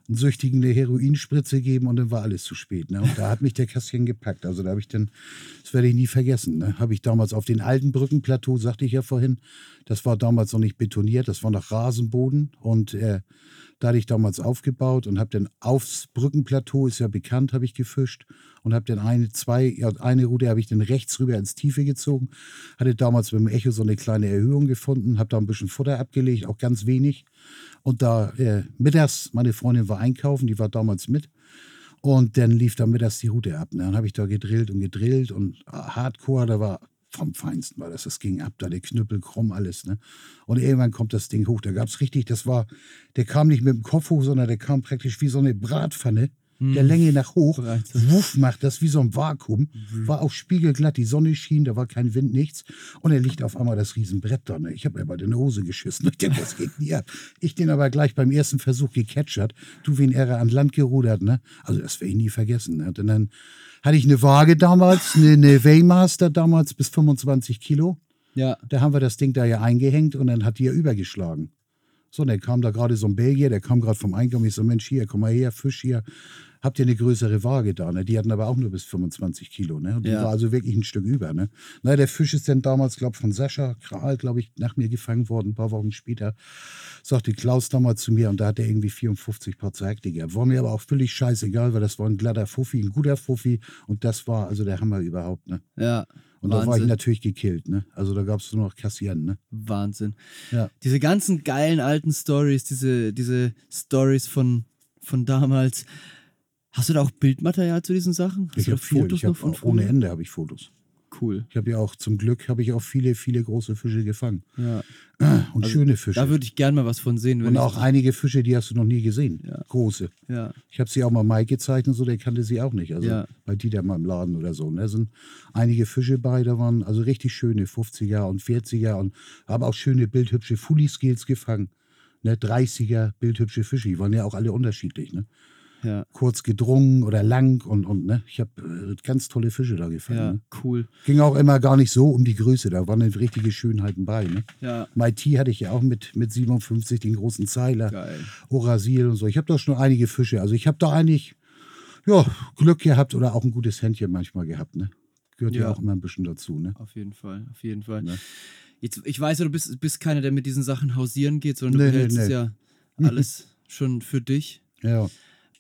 einen Süchtigen eine Heroinspritze geben und dann war alles zu spät. Ne? Und da hat mich der Kassian gepackt. Also da habe ich dann, das werde ich nie vergessen, ne? habe ich damals auf den alten Brückenplateau, sagte ich ja vorhin, das war damals noch nicht betoniert, das war noch Rasenboden und äh, da hatte ich damals aufgebaut und habe dann aufs Brückenplateau, ist ja bekannt, habe ich gefischt und habe dann eine, zwei, ja, eine Route habe ich dann rechts rüber ins Tiefe gezogen. Hatte damals beim Echo so eine kleine Erhöhung gefunden, habe da ein bisschen Futter abgelegt, auch ganz wenig. Und da äh, mittags, meine Freundin war einkaufen, die war damals mit. Und dann lief da mittags die Route ab. Ne? Dann habe ich da gedrillt und gedrillt und Hardcore, da war vom Feinsten war das. Das ging ab, da der Knüppel krumm, alles. Ne? Und irgendwann kommt das Ding hoch. Da gab es richtig, das war, der kam nicht mit dem Kopf hoch, sondern der kam praktisch wie so eine Bratpfanne. Der Länge nach hoch, wuff macht das wie so ein Vakuum, war auch spiegelglatt, die Sonne schien, da war kein Wind, nichts. Und er liegt auf einmal das Riesenbrett da. Ne? Ich habe mir bei der Hose geschissen. Ich denke, das geht nie ab. Ich den aber gleich beim ersten Versuch gecatchert, du wie ein Irre an Land gerudert. Ne? Also das werde ich nie vergessen. Ne? Und dann hatte ich eine Waage damals, eine, eine Waymaster damals bis 25 Kilo. Ja. Da haben wir das Ding da ja eingehängt und dann hat die ja übergeschlagen. So, und dann kam da gerade so ein Belgier, der kam gerade vom Einkommen. Ich so, Mensch, hier, komm mal her, Fisch hier. Habt ihr eine größere Waage da? Ne? Die hatten aber auch nur bis 25 Kilo. Ne? Und die Ja. war also wirklich ein Stück über. Ne? Na, der Fisch ist dann damals, glaube ich, von Sascha Kral, glaube ich, nach mir gefangen worden. Ein paar Wochen später sagte Klaus damals zu mir und da hat er irgendwie 54 Paar gehabt. War mir aber auch völlig scheißegal, weil das war ein glatter Fuffi, ein guter Fuffi. Und das war also der Hammer überhaupt. Ne? Ja. Und da war ich Wahnsinn. natürlich gekillt. Ne? Also da gab es nur noch Kassieren. Ne? Wahnsinn. Ja. Diese ganzen geilen alten Stories, diese, diese Stories von, von damals. Hast du da auch Bildmaterial zu diesen Sachen? Hast Ich du da habe. Fotos Ich noch von ohne? Ende habe ich Fotos. Cool. Ich habe ja auch zum Glück habe ich auch viele, viele große Fische gefangen. Ja. Und schöne Fische. Da würde ich gern mal was von sehen. Wenn und auch einige Fische, die hast du noch nie gesehen. Ja. Große. Ja. Ich habe sie auch mal Mike gezeigt und so, der kannte sie auch nicht. Also Ja. bei Dieter mal im Laden oder so. Und da sind einige Fische bei, da waren also richtig schöne 50er und 40er und habe auch schöne bildhübsche Fully-Skills gefangen. Ne, 30er bildhübsche Fische, die waren ja auch alle unterschiedlich. Ne? Ja. Kurz gedrungen oder lang und, und ne? ich habe äh, ganz tolle Fische da gefangen. Ja. Ne? Cool. Ging auch immer gar nicht so um die Größe, da waren richtige Schönheiten bei. Ne? Ja. Mighty hatte ich ja auch mit, mit 57, den großen Zeiler. Geil. Orasil und so. Ich habe da schon einige Fische. Also ich habe da eigentlich ja, Glück gehabt oder auch ein gutes Händchen manchmal gehabt. Ne? Gehört ja. Ja. auch immer ein bisschen dazu. Ne? Auf jeden Fall. Auf jeden Fall. Ne? Jetzt, ich weiß ja, du bist, bist keiner, der mit diesen Sachen hausieren geht, sondern du Nee, nee, behältst es nee. ja alles schon für dich. Ja.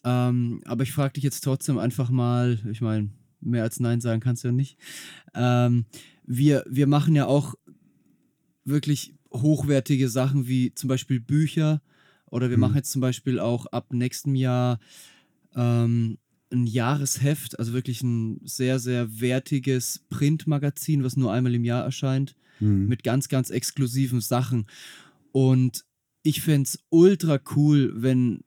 Ähm, aber ich frage dich jetzt trotzdem einfach mal, ich meine, mehr als Nein sagen kannst du ja nicht. Ähm, wir, wir machen ja auch wirklich hochwertige Sachen wie zum Beispiel Bücher oder wir Mhm. machen jetzt zum Beispiel auch ab nächstem Jahr ähm, ein Jahresheft, also wirklich ein sehr, sehr wertiges Printmagazin, was nur einmal im Jahr erscheint Hm. mit ganz, ganz exklusiven Sachen. Und ich fände es ultra cool, wenn,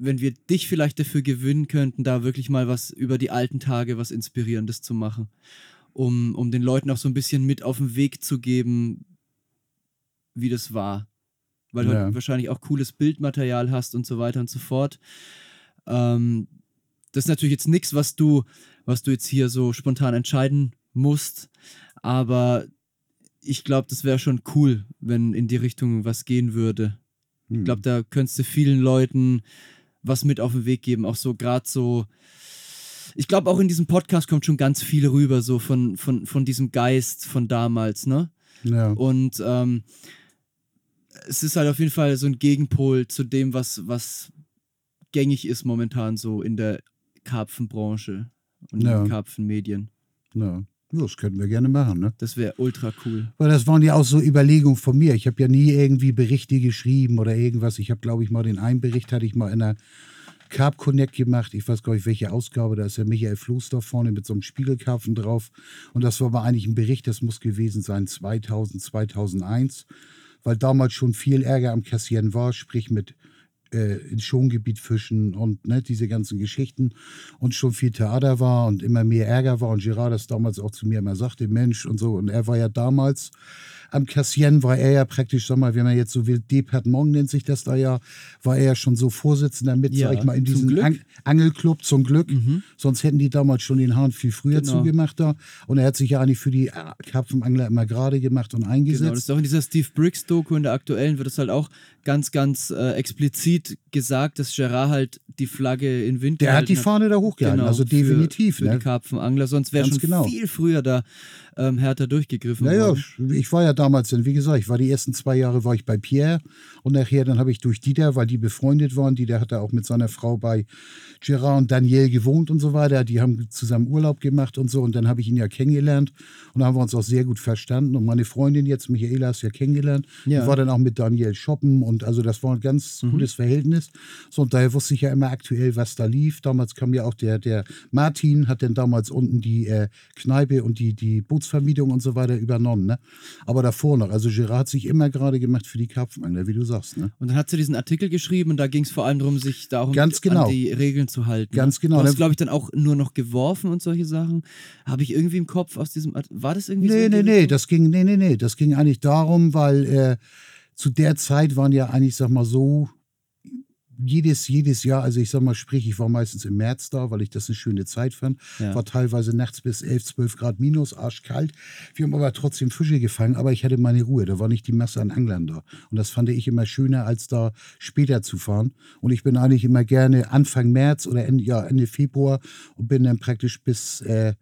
wenn wir dich vielleicht dafür gewinnen könnten, da wirklich mal was über die alten Tage, was Inspirierendes zu machen. Um, um den Leuten auch so ein bisschen mit auf den Weg zu geben, wie das war. Weil du Ja. halt wahrscheinlich auch cooles Bildmaterial hast und so weiter und so fort. Ähm, das ist natürlich jetzt nichts, was du, was du jetzt hier so spontan entscheiden musst, aber ich glaube, das wäre schon cool, wenn in die Richtung was gehen würde. Hm. Ich glaube, da könntest du vielen Leuten was mit auf den Weg geben. Auch so gerade so. Ich glaube, auch in diesem Podcast kommt schon ganz viel rüber, so von, von, von diesem Geist von damals, ne? ja. Und ähm, es ist halt auf jeden Fall so ein Gegenpol zu dem, was, was gängig ist momentan so in der Karpfenbranche und Ja. in den Karpfenmedien. ja. Ja, Das könnten wir gerne machen. Ne? Das wäre ultra cool. Weil das waren ja auch so Überlegungen von mir. Ich habe ja nie irgendwie Berichte geschrieben oder irgendwas. Ich habe, glaube ich, mal den einen Bericht hatte ich mal in der Carp Connect gemacht. Ich weiß gar nicht, welche Ausgabe. Da ist ja Michael Floßdorf vorne mit so einem Spiegelkarpfen drauf. Und das war aber eigentlich ein Bericht, das muss gewesen sein 2000, 2001. Weil damals schon viel Ärger am Kassieren war, sprich mit äh, ins Schongebiet fischen und ne, diese ganzen Geschichten. Und schon viel Theater war und immer mehr Ärger war. Und Gerard das damals auch zu mir immer sagte, Mensch und so. Und er war ja damals am Cassien war er ja praktisch, sag mal, wenn man jetzt so will, Departement nennt sich das da ja, war er ja schon so Vorsitzender mit, Ja, sag ich mal, in diesem. Ang Angelclub zum Glück. Mhm. Sonst hätten die damals schon den Hahn viel früher Genau. zugemacht da. Und er hat sich ja eigentlich für die äh, Karpfenangler immer gerade gemacht und Genau, eingesetzt. das ist auch in dieser Steve Briggs-Doku, in der aktuellen, wird es halt auch ganz, ganz äh, explizit gesagt, dass Gerard halt die Flagge in Wind der hat die Fahne da hochgehalten, Genau, also definitiv. Für, für ne? die Karpfenangler, sonst wäre schon genau. viel früher da ähm, härter durchgegriffen Ja, ja, worden. ich war ja damals, wie gesagt, ich war die ersten zwei Jahre war ich bei Pierre und nachher dann habe ich durch Dieter, weil die befreundet waren, Dieter hat da auch mit seiner Frau bei Gerard und Daniel gewohnt und so weiter, die haben zusammen Urlaub gemacht und so und dann habe ich ihn ja kennengelernt und da haben wir uns auch sehr gut verstanden und meine Freundin jetzt, Michaela, hast ja kennengelernt, Ja. die war dann auch mit Daniel shoppen und also das war ein ganz Mhm. gutes Verhältnis. So und daher wusste ich ja immer aktuell, was da lief. Damals kam ja auch der, der Martin, hat dann damals unten die äh, Kneipe und die, die Bootsvermietung und so weiter übernommen. Ne? Aber davor noch, also Gerard hat sich immer gerade gemacht für die Karpfenangler, wie du sagst. Ne? Und dann hat sie diesen Artikel geschrieben und da ging es vor allem darum, sich da auch Ganz genau. an die Regeln zu halten. Ganz ne? genau. Du hast, Ne? glaube ich, dann auch nur noch geworfen und solche Sachen. Habe ich irgendwie im Kopf aus diesem. Art- War das irgendwie so? Nee, die nee, nee, das ging, nee, nee, nee, das ging eigentlich darum, weil äh, zu der Zeit waren ja eigentlich, sag mal so, jedes, jedes Jahr, also ich sag mal, sprich, ich war meistens im März da, weil ich das eine schöne Zeit fand. Ja. War teilweise nachts bis 11, 12 Grad minus, arschkalt. Wir haben aber trotzdem Fische gefangen, aber ich hatte meine Ruhe. Da war nicht die Masse an Anglern da. Und das fand ich immer schöner, als da später zu fahren. Und ich bin eigentlich immer gerne Anfang März oder Ende, ja, Ende Februar und bin dann praktisch bis äh,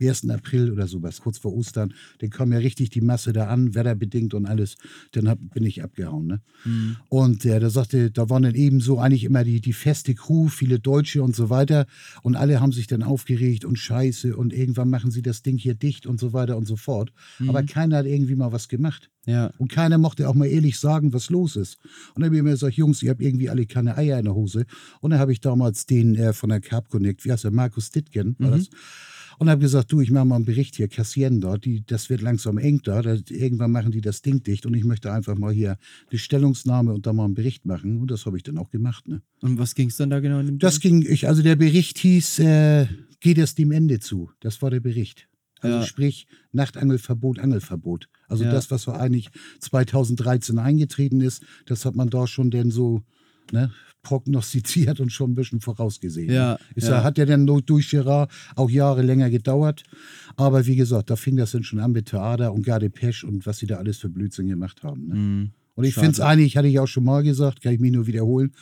1. April oder sowas, kurz vor Ostern. Dann kam ja richtig die Masse da an, wetterbedingt und alles. Dann hab, bin ich abgehauen. Ne? Mhm. Und äh, da sagte, da waren dann eben so eigentlich immer die, die feste Crew, viele Deutsche und so weiter. Und alle haben sich dann aufgeregt und scheiße und irgendwann machen sie das Ding hier dicht und so weiter und so fort. Aber keiner hat irgendwie mal was gemacht. Ja. Und keiner mochte auch mal ehrlich sagen, was los ist. Und dann habe ich mir gesagt, Jungs, ihr habt irgendwie alle keine Eier in der Hose. Und dann habe ich damals den äh, von der Carp Connect, wie heißt der, Markus Dittgen, war das? Und habe gesagt, du, ich mache mal einen Bericht hier, Cassien da, die, das wird langsam eng da, da, irgendwann machen die das Ding dicht und ich möchte einfach mal hier eine Stellungnahme und da mal einen Bericht machen. Und das habe ich dann auch gemacht. Ne? Und was ging es dann da genau in dem Das ging, ich, also der Bericht hieß, äh, geht es dem Ende zu. Das war der Bericht. Also Ja. sprich, Nachtangelverbot, Angelverbot. Also Ja. das, was so eigentlich 2013 eingetreten ist, das hat man da schon denn so ne, prognostiziert und schon ein bisschen vorausgesehen. Ja? Ist ja. ja. Hat ja durch Gerard auch Jahre länger gedauert. Aber wie gesagt, da fing das dann schon an mit Theater und Garde Pesch und was sie da alles für Blödsinn gemacht haben. Ne? Mhm. Und ich finde es eigentlich, hatte ich auch schon mal gesagt, kann ich mich nur wiederholen,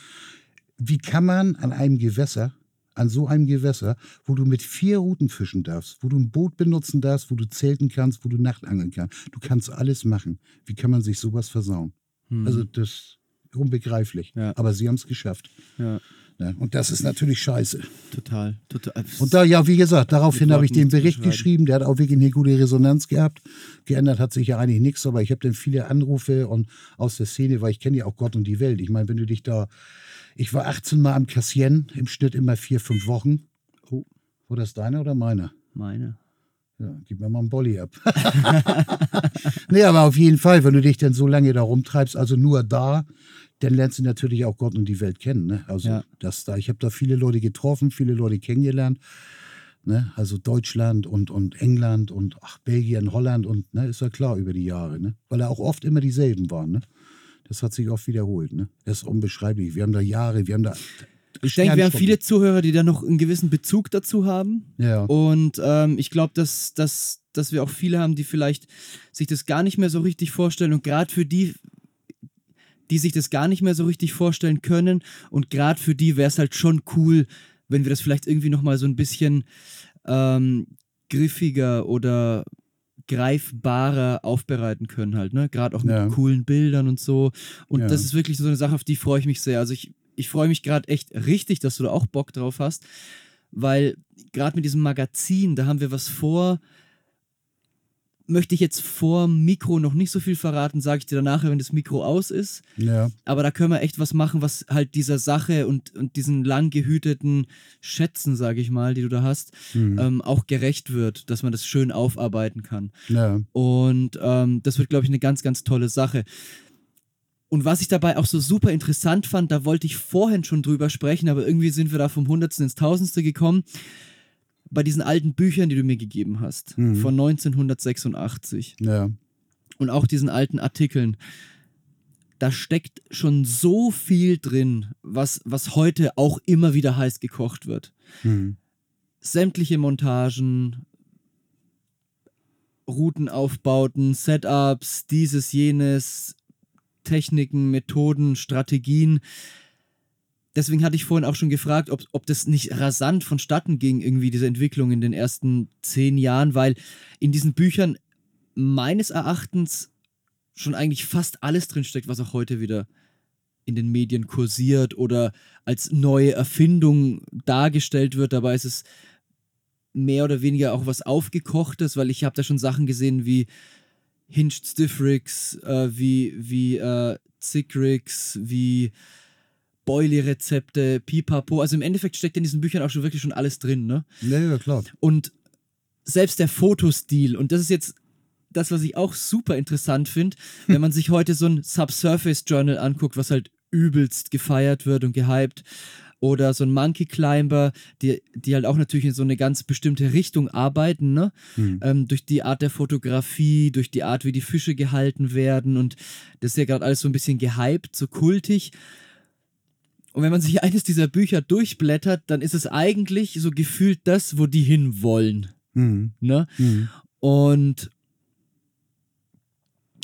wie kann man an einem Gewässer, an so einem Gewässer, wo du mit vier Routen fischen darfst, wo du ein Boot benutzen darfst, wo du zelten kannst, wo du Nachtangeln kannst, du kannst alles machen. Wie kann man sich sowas versauen? Mhm. Also das unbegreiflich. Ja. Aber sie haben es geschafft. ja, Ne? Und das ist natürlich scheiße. total. total. Und da, ja, wie gesagt, daraufhin habe ich den Bericht geschrieben. Der hat auch wirklich eine gute Resonanz gehabt. Geändert hat sich ja eigentlich nichts, aber ich habe dann viele Anrufe und aus der Szene, weil ich kenne ja auch Gott und die Welt. Ich meine, wenn du dich da, ich war 18 Mal am Cassien, im Schnitt immer vier, fünf Wochen. Oh. War das deiner oder meiner? Meine. Ja, gib mir mal einen Bolli ab. nee, aber auf jeden Fall, wenn du dich dann so lange da rumtreibst, also nur da, dann lernst du natürlich auch Gott und die Welt kennen. Ne? Also Ja. das da, ich habe da viele Leute getroffen, viele Leute kennengelernt. Ne? Also Deutschland und, und England und ach, Belgien, Holland und ne, ist ja klar über die Jahre, ne? Weil da auch oft immer dieselben waren, ne? Das hat sich oft wiederholt, ne? Das ist unbeschreiblich. Wir haben da Jahre, wir haben da. Ich denke, wir haben viele Zuhörer, die da noch einen gewissen Bezug dazu haben. Ja. Und ähm, ich glaube, dass, dass, dass wir auch viele haben, die vielleicht sich das gar nicht mehr so richtig vorstellen. Und gerade für die, die sich das gar nicht mehr so richtig vorstellen können, und gerade für die wäre es halt schon cool, wenn wir das vielleicht irgendwie nochmal so ein bisschen ähm, griffiger oder greifbarer aufbereiten können halt, ne? Gerade auch mit Ja. coolen Bildern und so. Und Ja. das ist wirklich so eine Sache, auf die freue ich mich sehr. Also ich, ich freue mich gerade echt richtig, dass du da auch Bock drauf hast, weil gerade mit diesem Magazin, da haben wir was vor. Möchte ich jetzt vor Mikro noch nicht so viel verraten, sage ich dir danach, wenn das Mikro aus ist. Ja. Aber da können wir echt was machen, was halt dieser Sache und, und diesen lang gehüteten Schätzen, sage ich mal, die du da hast, Mhm. ähm, auch gerecht wird, dass man das schön aufarbeiten kann. ja. Und ähm, das wird, glaube ich, eine ganz, ganz tolle Sache. Und was ich dabei auch so super interessant fand, da wollte ich vorhin schon drüber sprechen, aber irgendwie sind wir da vom Hundertsten ins Tausendste gekommen. Bei diesen alten Büchern, die du mir gegeben hast, Mhm. von 1986 Ja. und auch diesen alten Artikeln, da steckt schon so viel drin, was, was heute auch immer wieder heiß gekocht wird. Mhm. Sämtliche Montagen, Routenaufbauten, Setups, dieses, jenes, Techniken, Methoden, Strategien. Deswegen hatte ich vorhin auch schon gefragt, ob, ob das nicht rasant vonstatten ging, irgendwie diese Entwicklung in den ersten zehn Jahren, weil in diesen Büchern meines Erachtens schon eigentlich fast alles drinsteckt, was auch heute wieder in den Medien kursiert oder als neue Erfindung dargestellt wird. Dabei ist es mehr oder weniger auch was Aufgekochtes, weil ich habe da schon Sachen gesehen wie Hinged Stiff Rigs, äh, wie, wie äh, Zick Rigs, wie Boilie-Rezepte, Pipapo. Also im Endeffekt steckt in diesen Büchern auch schon wirklich schon alles drin, ne? Ja, ja, klar. Und selbst der Fotostil, und das ist jetzt das, was ich auch super interessant finde, wenn man sich heute so ein Subsurface Journal anguckt, was halt übelst gefeiert wird und gehypt, oder so ein Monkey Climber, die, die halt auch natürlich in so eine ganz bestimmte Richtung arbeiten, ne? Hm. Ähm, durch die Art der Fotografie, durch die Art, wie die Fische gehalten werden und das ist ja gerade alles so ein bisschen gehypt, so kultig. Und wenn man sich eines dieser Bücher durchblättert, dann ist es eigentlich so gefühlt das, wo die hinwollen. Mhm. Ne? Mhm. Und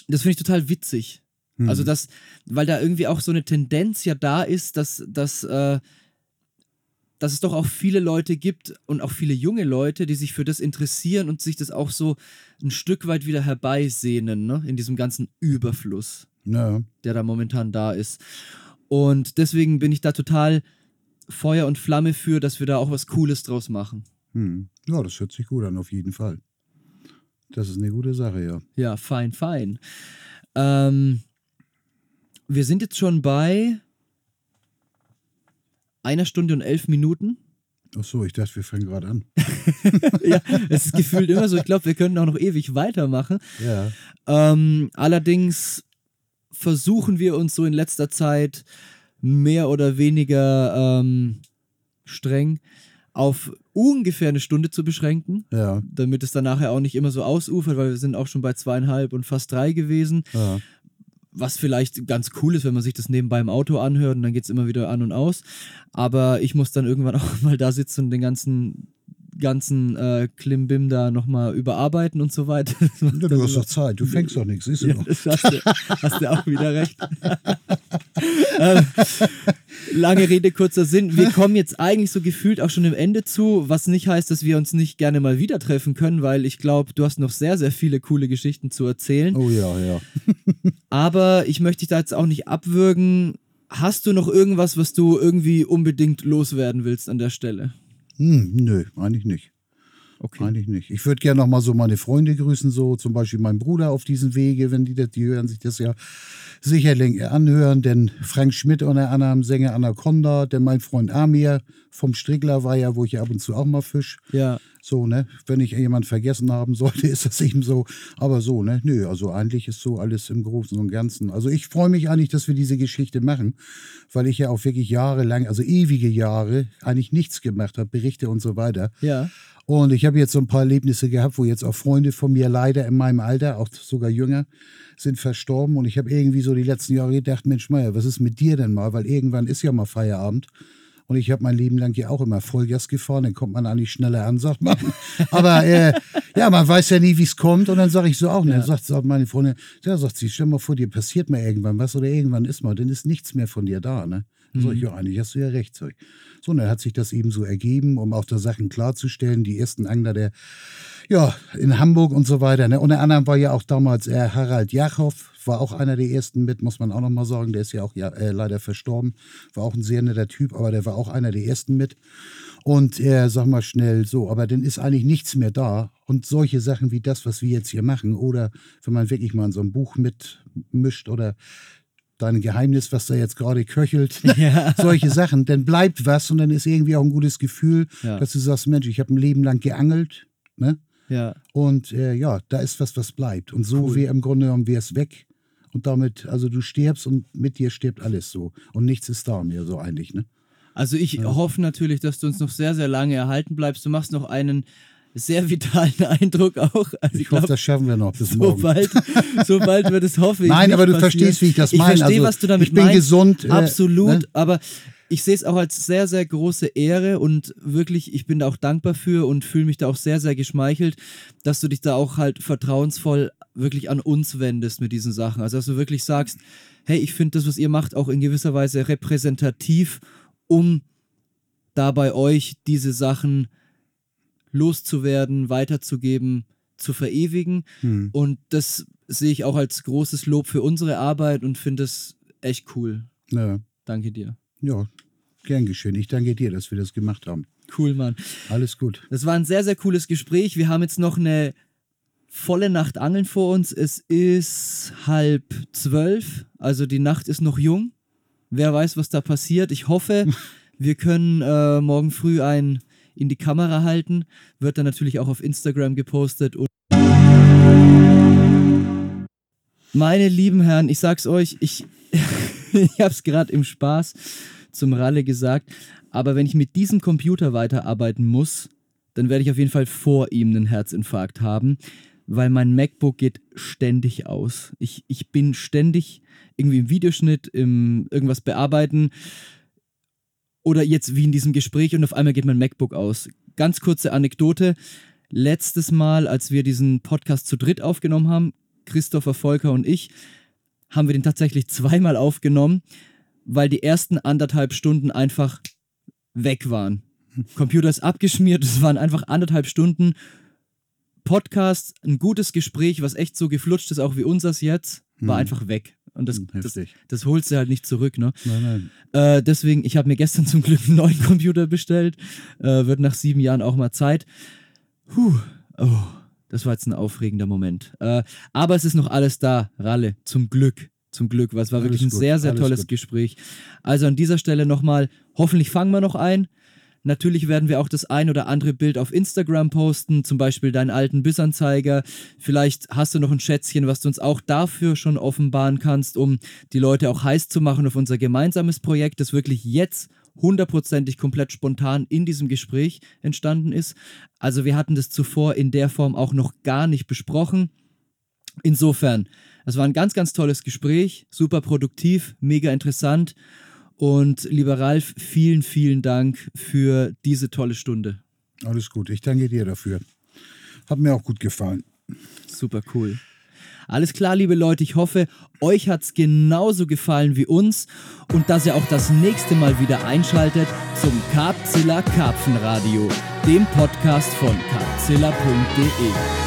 das finde ich total witzig. Mhm. Also das, weil da irgendwie auch so eine Tendenz ja da ist, dass, dass, äh, dass es doch auch viele Leute gibt und auch viele junge Leute, die sich für das interessieren und sich das auch so ein Stück weit wieder herbeisehnen, ne? In diesem ganzen Überfluss, Ja. der da momentan da ist. Und deswegen bin ich da total Feuer und Flamme für, dass wir da auch was Cooles draus machen. Hm. Ja, das hört sich gut an, auf jeden Fall. Das ist eine gute Sache, ja. Ja, fein, fein. Ähm, wir sind jetzt schon bei einer Stunde und elf Minuten. Ach so, ich dachte, wir fangen gerade an. ja, es ist gefühlt immer so. Ich glaube, wir können auch noch ewig weitermachen. Ja. Ähm, allerdings versuchen wir uns so in letzter Zeit mehr oder weniger ähm, streng auf ungefähr eine Stunde zu beschränken, Ja. damit es dann nachher auch nicht immer so ausufert, weil wir sind auch schon bei zweieinhalb und fast drei gewesen. Ja. Was vielleicht ganz cool ist, wenn man sich das nebenbei im Auto anhört und dann geht es immer wieder an und aus. Aber ich muss dann irgendwann auch mal da sitzen und den ganzen ganzen äh, Klimbim da nochmal überarbeiten und so weiter. ja du hast doch Zeit, du fängst doch nichts, siehst du Ja, doch. das hast, du, hast du auch wieder recht. ähm, lange Rede, kurzer Sinn. Wir kommen jetzt eigentlich so gefühlt auch schon im Ende zu, was nicht heißt, dass wir uns nicht gerne mal wieder treffen können, weil ich glaube, du hast noch sehr, sehr viele coole Geschichten zu erzählen. Oh ja, ja. Aber ich möchte dich da jetzt auch nicht abwürgen. Hast du noch irgendwas, was du irgendwie unbedingt loswerden willst an der Stelle? Hm, nö, eigentlich nicht. Okay. Eigentlich nicht. Ich würde gerne noch mal so meine Freunde grüßen, so zum Beispiel meinen Bruder auf diesem Wege, wenn die das, die hören sich das ja sicherlich anhören, denn Frank Schmidt unter anderem Sänger Anaconda, denn mein Freund Amir vom Strickler war ja, wo ich ja ab und zu auch mal fisch. Ja. So, ne? Wenn ich jemand vergessen haben sollte, ist das eben so. Aber so, ne? Nö, also eigentlich ist so alles im Großen und Ganzen. Also ich freue mich eigentlich, dass wir diese Geschichte machen, weil ich ja auch wirklich jahrelang, also ewige Jahre, eigentlich nichts gemacht habe, Berichte und so weiter. Ja. Und ich habe jetzt so ein paar Erlebnisse gehabt, wo jetzt auch Freunde von mir leider in meinem Alter, auch sogar jünger, sind verstorben. Und ich habe irgendwie so die letzten Jahre gedacht, Mensch Meier, was ist mit dir denn mal? Weil irgendwann ist ja mal Feierabend. Und ich habe mein Leben lang ja auch immer Vollgas gefahren, dann kommt man eigentlich schneller an, sagt man. Aber äh, ja, man weiß ja nie, wie es kommt. Und dann sage ich so auch, und dann sagt, sagt meine Freundin, ja, sagt sie, stell mal vor, dir passiert mal irgendwann was oder irgendwann ist mal, dann ist nichts mehr von dir da. Ne? Dann sag ich, ja, eigentlich hast du ja recht. Sag ich. So, und dann hat sich das eben so ergeben, um auch da Sachen klarzustellen. Die ersten Angler der, ja, in Hamburg und so weiter. Ne? Unter anderem war ja auch damals äh, Harald Jachow, war auch einer der ersten mit, muss man auch nochmal sagen. Der ist ja auch ja, äh, leider verstorben. War auch ein sehr netter Typ, aber der war auch einer der ersten mit. Und äh, sag mal schnell so, aber dann ist eigentlich nichts mehr da. Und solche Sachen wie das, was wir jetzt hier machen, oder wenn man wirklich mal in so einem Buch mitmischt oder dein Geheimnis, was da jetzt gerade köchelt, Ja. solche Sachen, dann bleibt was und dann ist irgendwie auch ein gutes Gefühl, Ja. dass du sagst, Mensch, ich habe ein Leben lang geangelt, ne? Ja. Und äh, ja, da ist was, was bleibt. Und so Cool. wäre im Grunde genommen wäre es weg. Und damit, also du stirbst und mit dir stirbt alles so. Und nichts ist da mehr so eigentlich, ne? Also ich ja. hoffe natürlich, dass du uns noch sehr, sehr lange erhalten bleibst. Du machst noch einen sehr vitalen Eindruck auch. Also ich, ich glaub, hoffe, das schaffen wir noch bis so morgen. Bald, so bald wird es, hoffe ich. Nein, aber du passieren. verstehst, wie ich das meine. Ich verstehe, also, was du damit ich bin meinst. gesund. Äh, Absolut, ne? aber ich sehe es auch als sehr, sehr große Ehre und wirklich, ich bin da auch dankbar für und fühle mich da auch sehr, sehr geschmeichelt, dass du dich da auch halt vertrauensvoll wirklich an uns wendest mit diesen Sachen. Also dass du wirklich sagst, hey, ich finde das, was ihr macht, auch in gewisser Weise repräsentativ, um da bei euch diese Sachen loszuwerden, weiterzugeben, zu verewigen. Hm. Und das sehe ich auch als großes Lob für unsere Arbeit und finde es echt cool. Ja. Danke dir. Ja, gern geschehen. Ich danke dir, dass wir das gemacht haben. Cool, Mann. Alles gut. Das war ein sehr, sehr cooles Gespräch. Wir haben jetzt noch eine volle Nacht Angeln vor uns. Es ist halb zwölf, also die Nacht ist noch jung. Wer weiß, was da passiert. Ich hoffe, wir können äh, morgen früh ein in die Kamera halten. Wird dann natürlich auch auf Instagram gepostet. Und Meine lieben Herren, ich sag's euch, ich, ich hab's gerade im Spaß zum Ralle gesagt, aber wenn ich mit diesem Computer weiterarbeiten muss, dann werde ich auf jeden Fall vor ihm einen Herzinfarkt haben, weil mein MacBook geht ständig aus. Ich, ich bin ständig irgendwie im Videoschnitt, im irgendwas bearbeiten oder jetzt wie in diesem Gespräch und auf einmal geht mein MacBook aus. Ganz kurze Anekdote. Letztes Mal, als wir diesen Podcast zu dritt aufgenommen haben, Christopher Volker und ich, haben wir den tatsächlich zweimal aufgenommen, weil die ersten anderthalb Stunden einfach weg waren. Computer ist abgeschmiert, es waren einfach anderthalb Stunden Podcast, ein gutes Gespräch, was echt so geflutscht ist, auch wie unseres jetzt, war hm. einfach weg. Und das, hm, das, das, holst du halt nicht zurück, ne? Nein, nein. Äh, deswegen, ich habe mir gestern zum Glück einen neuen Computer bestellt. Äh, wird nach sieben Jahren auch mal Zeit. Puh, oh, das war jetzt ein aufregender Moment. Äh, aber es ist noch alles da, Ralle, zum Glück. Zum Glück, was war alles wirklich ein gut, sehr, sehr tolles gut. Gespräch. Also an dieser Stelle nochmal, hoffentlich fangen wir noch ein. Natürlich werden wir auch das ein oder andere Bild auf Instagram posten, zum Beispiel deinen alten Bissanzeiger. Vielleicht hast du noch ein Schätzchen, was du uns auch dafür schon offenbaren kannst, um die Leute auch heiß zu machen auf unser gemeinsames Projekt, das wirklich jetzt hundertprozentig komplett spontan in diesem Gespräch entstanden ist. Also wir hatten das zuvor in der Form auch noch gar nicht besprochen. Insofern, es war ein ganz, ganz tolles Gespräch, super produktiv, mega interessant und lieber Ralf, vielen, vielen Dank für diese tolle Stunde. Alles gut, ich danke dir dafür. Hat mir auch gut gefallen. Super cool. Alles klar, liebe Leute, ich hoffe, euch hat es genauso gefallen wie uns und dass ihr auch das nächste Mal wieder einschaltet zum Carpzilla Karpfenradio, dem Podcast von carpzilla.de.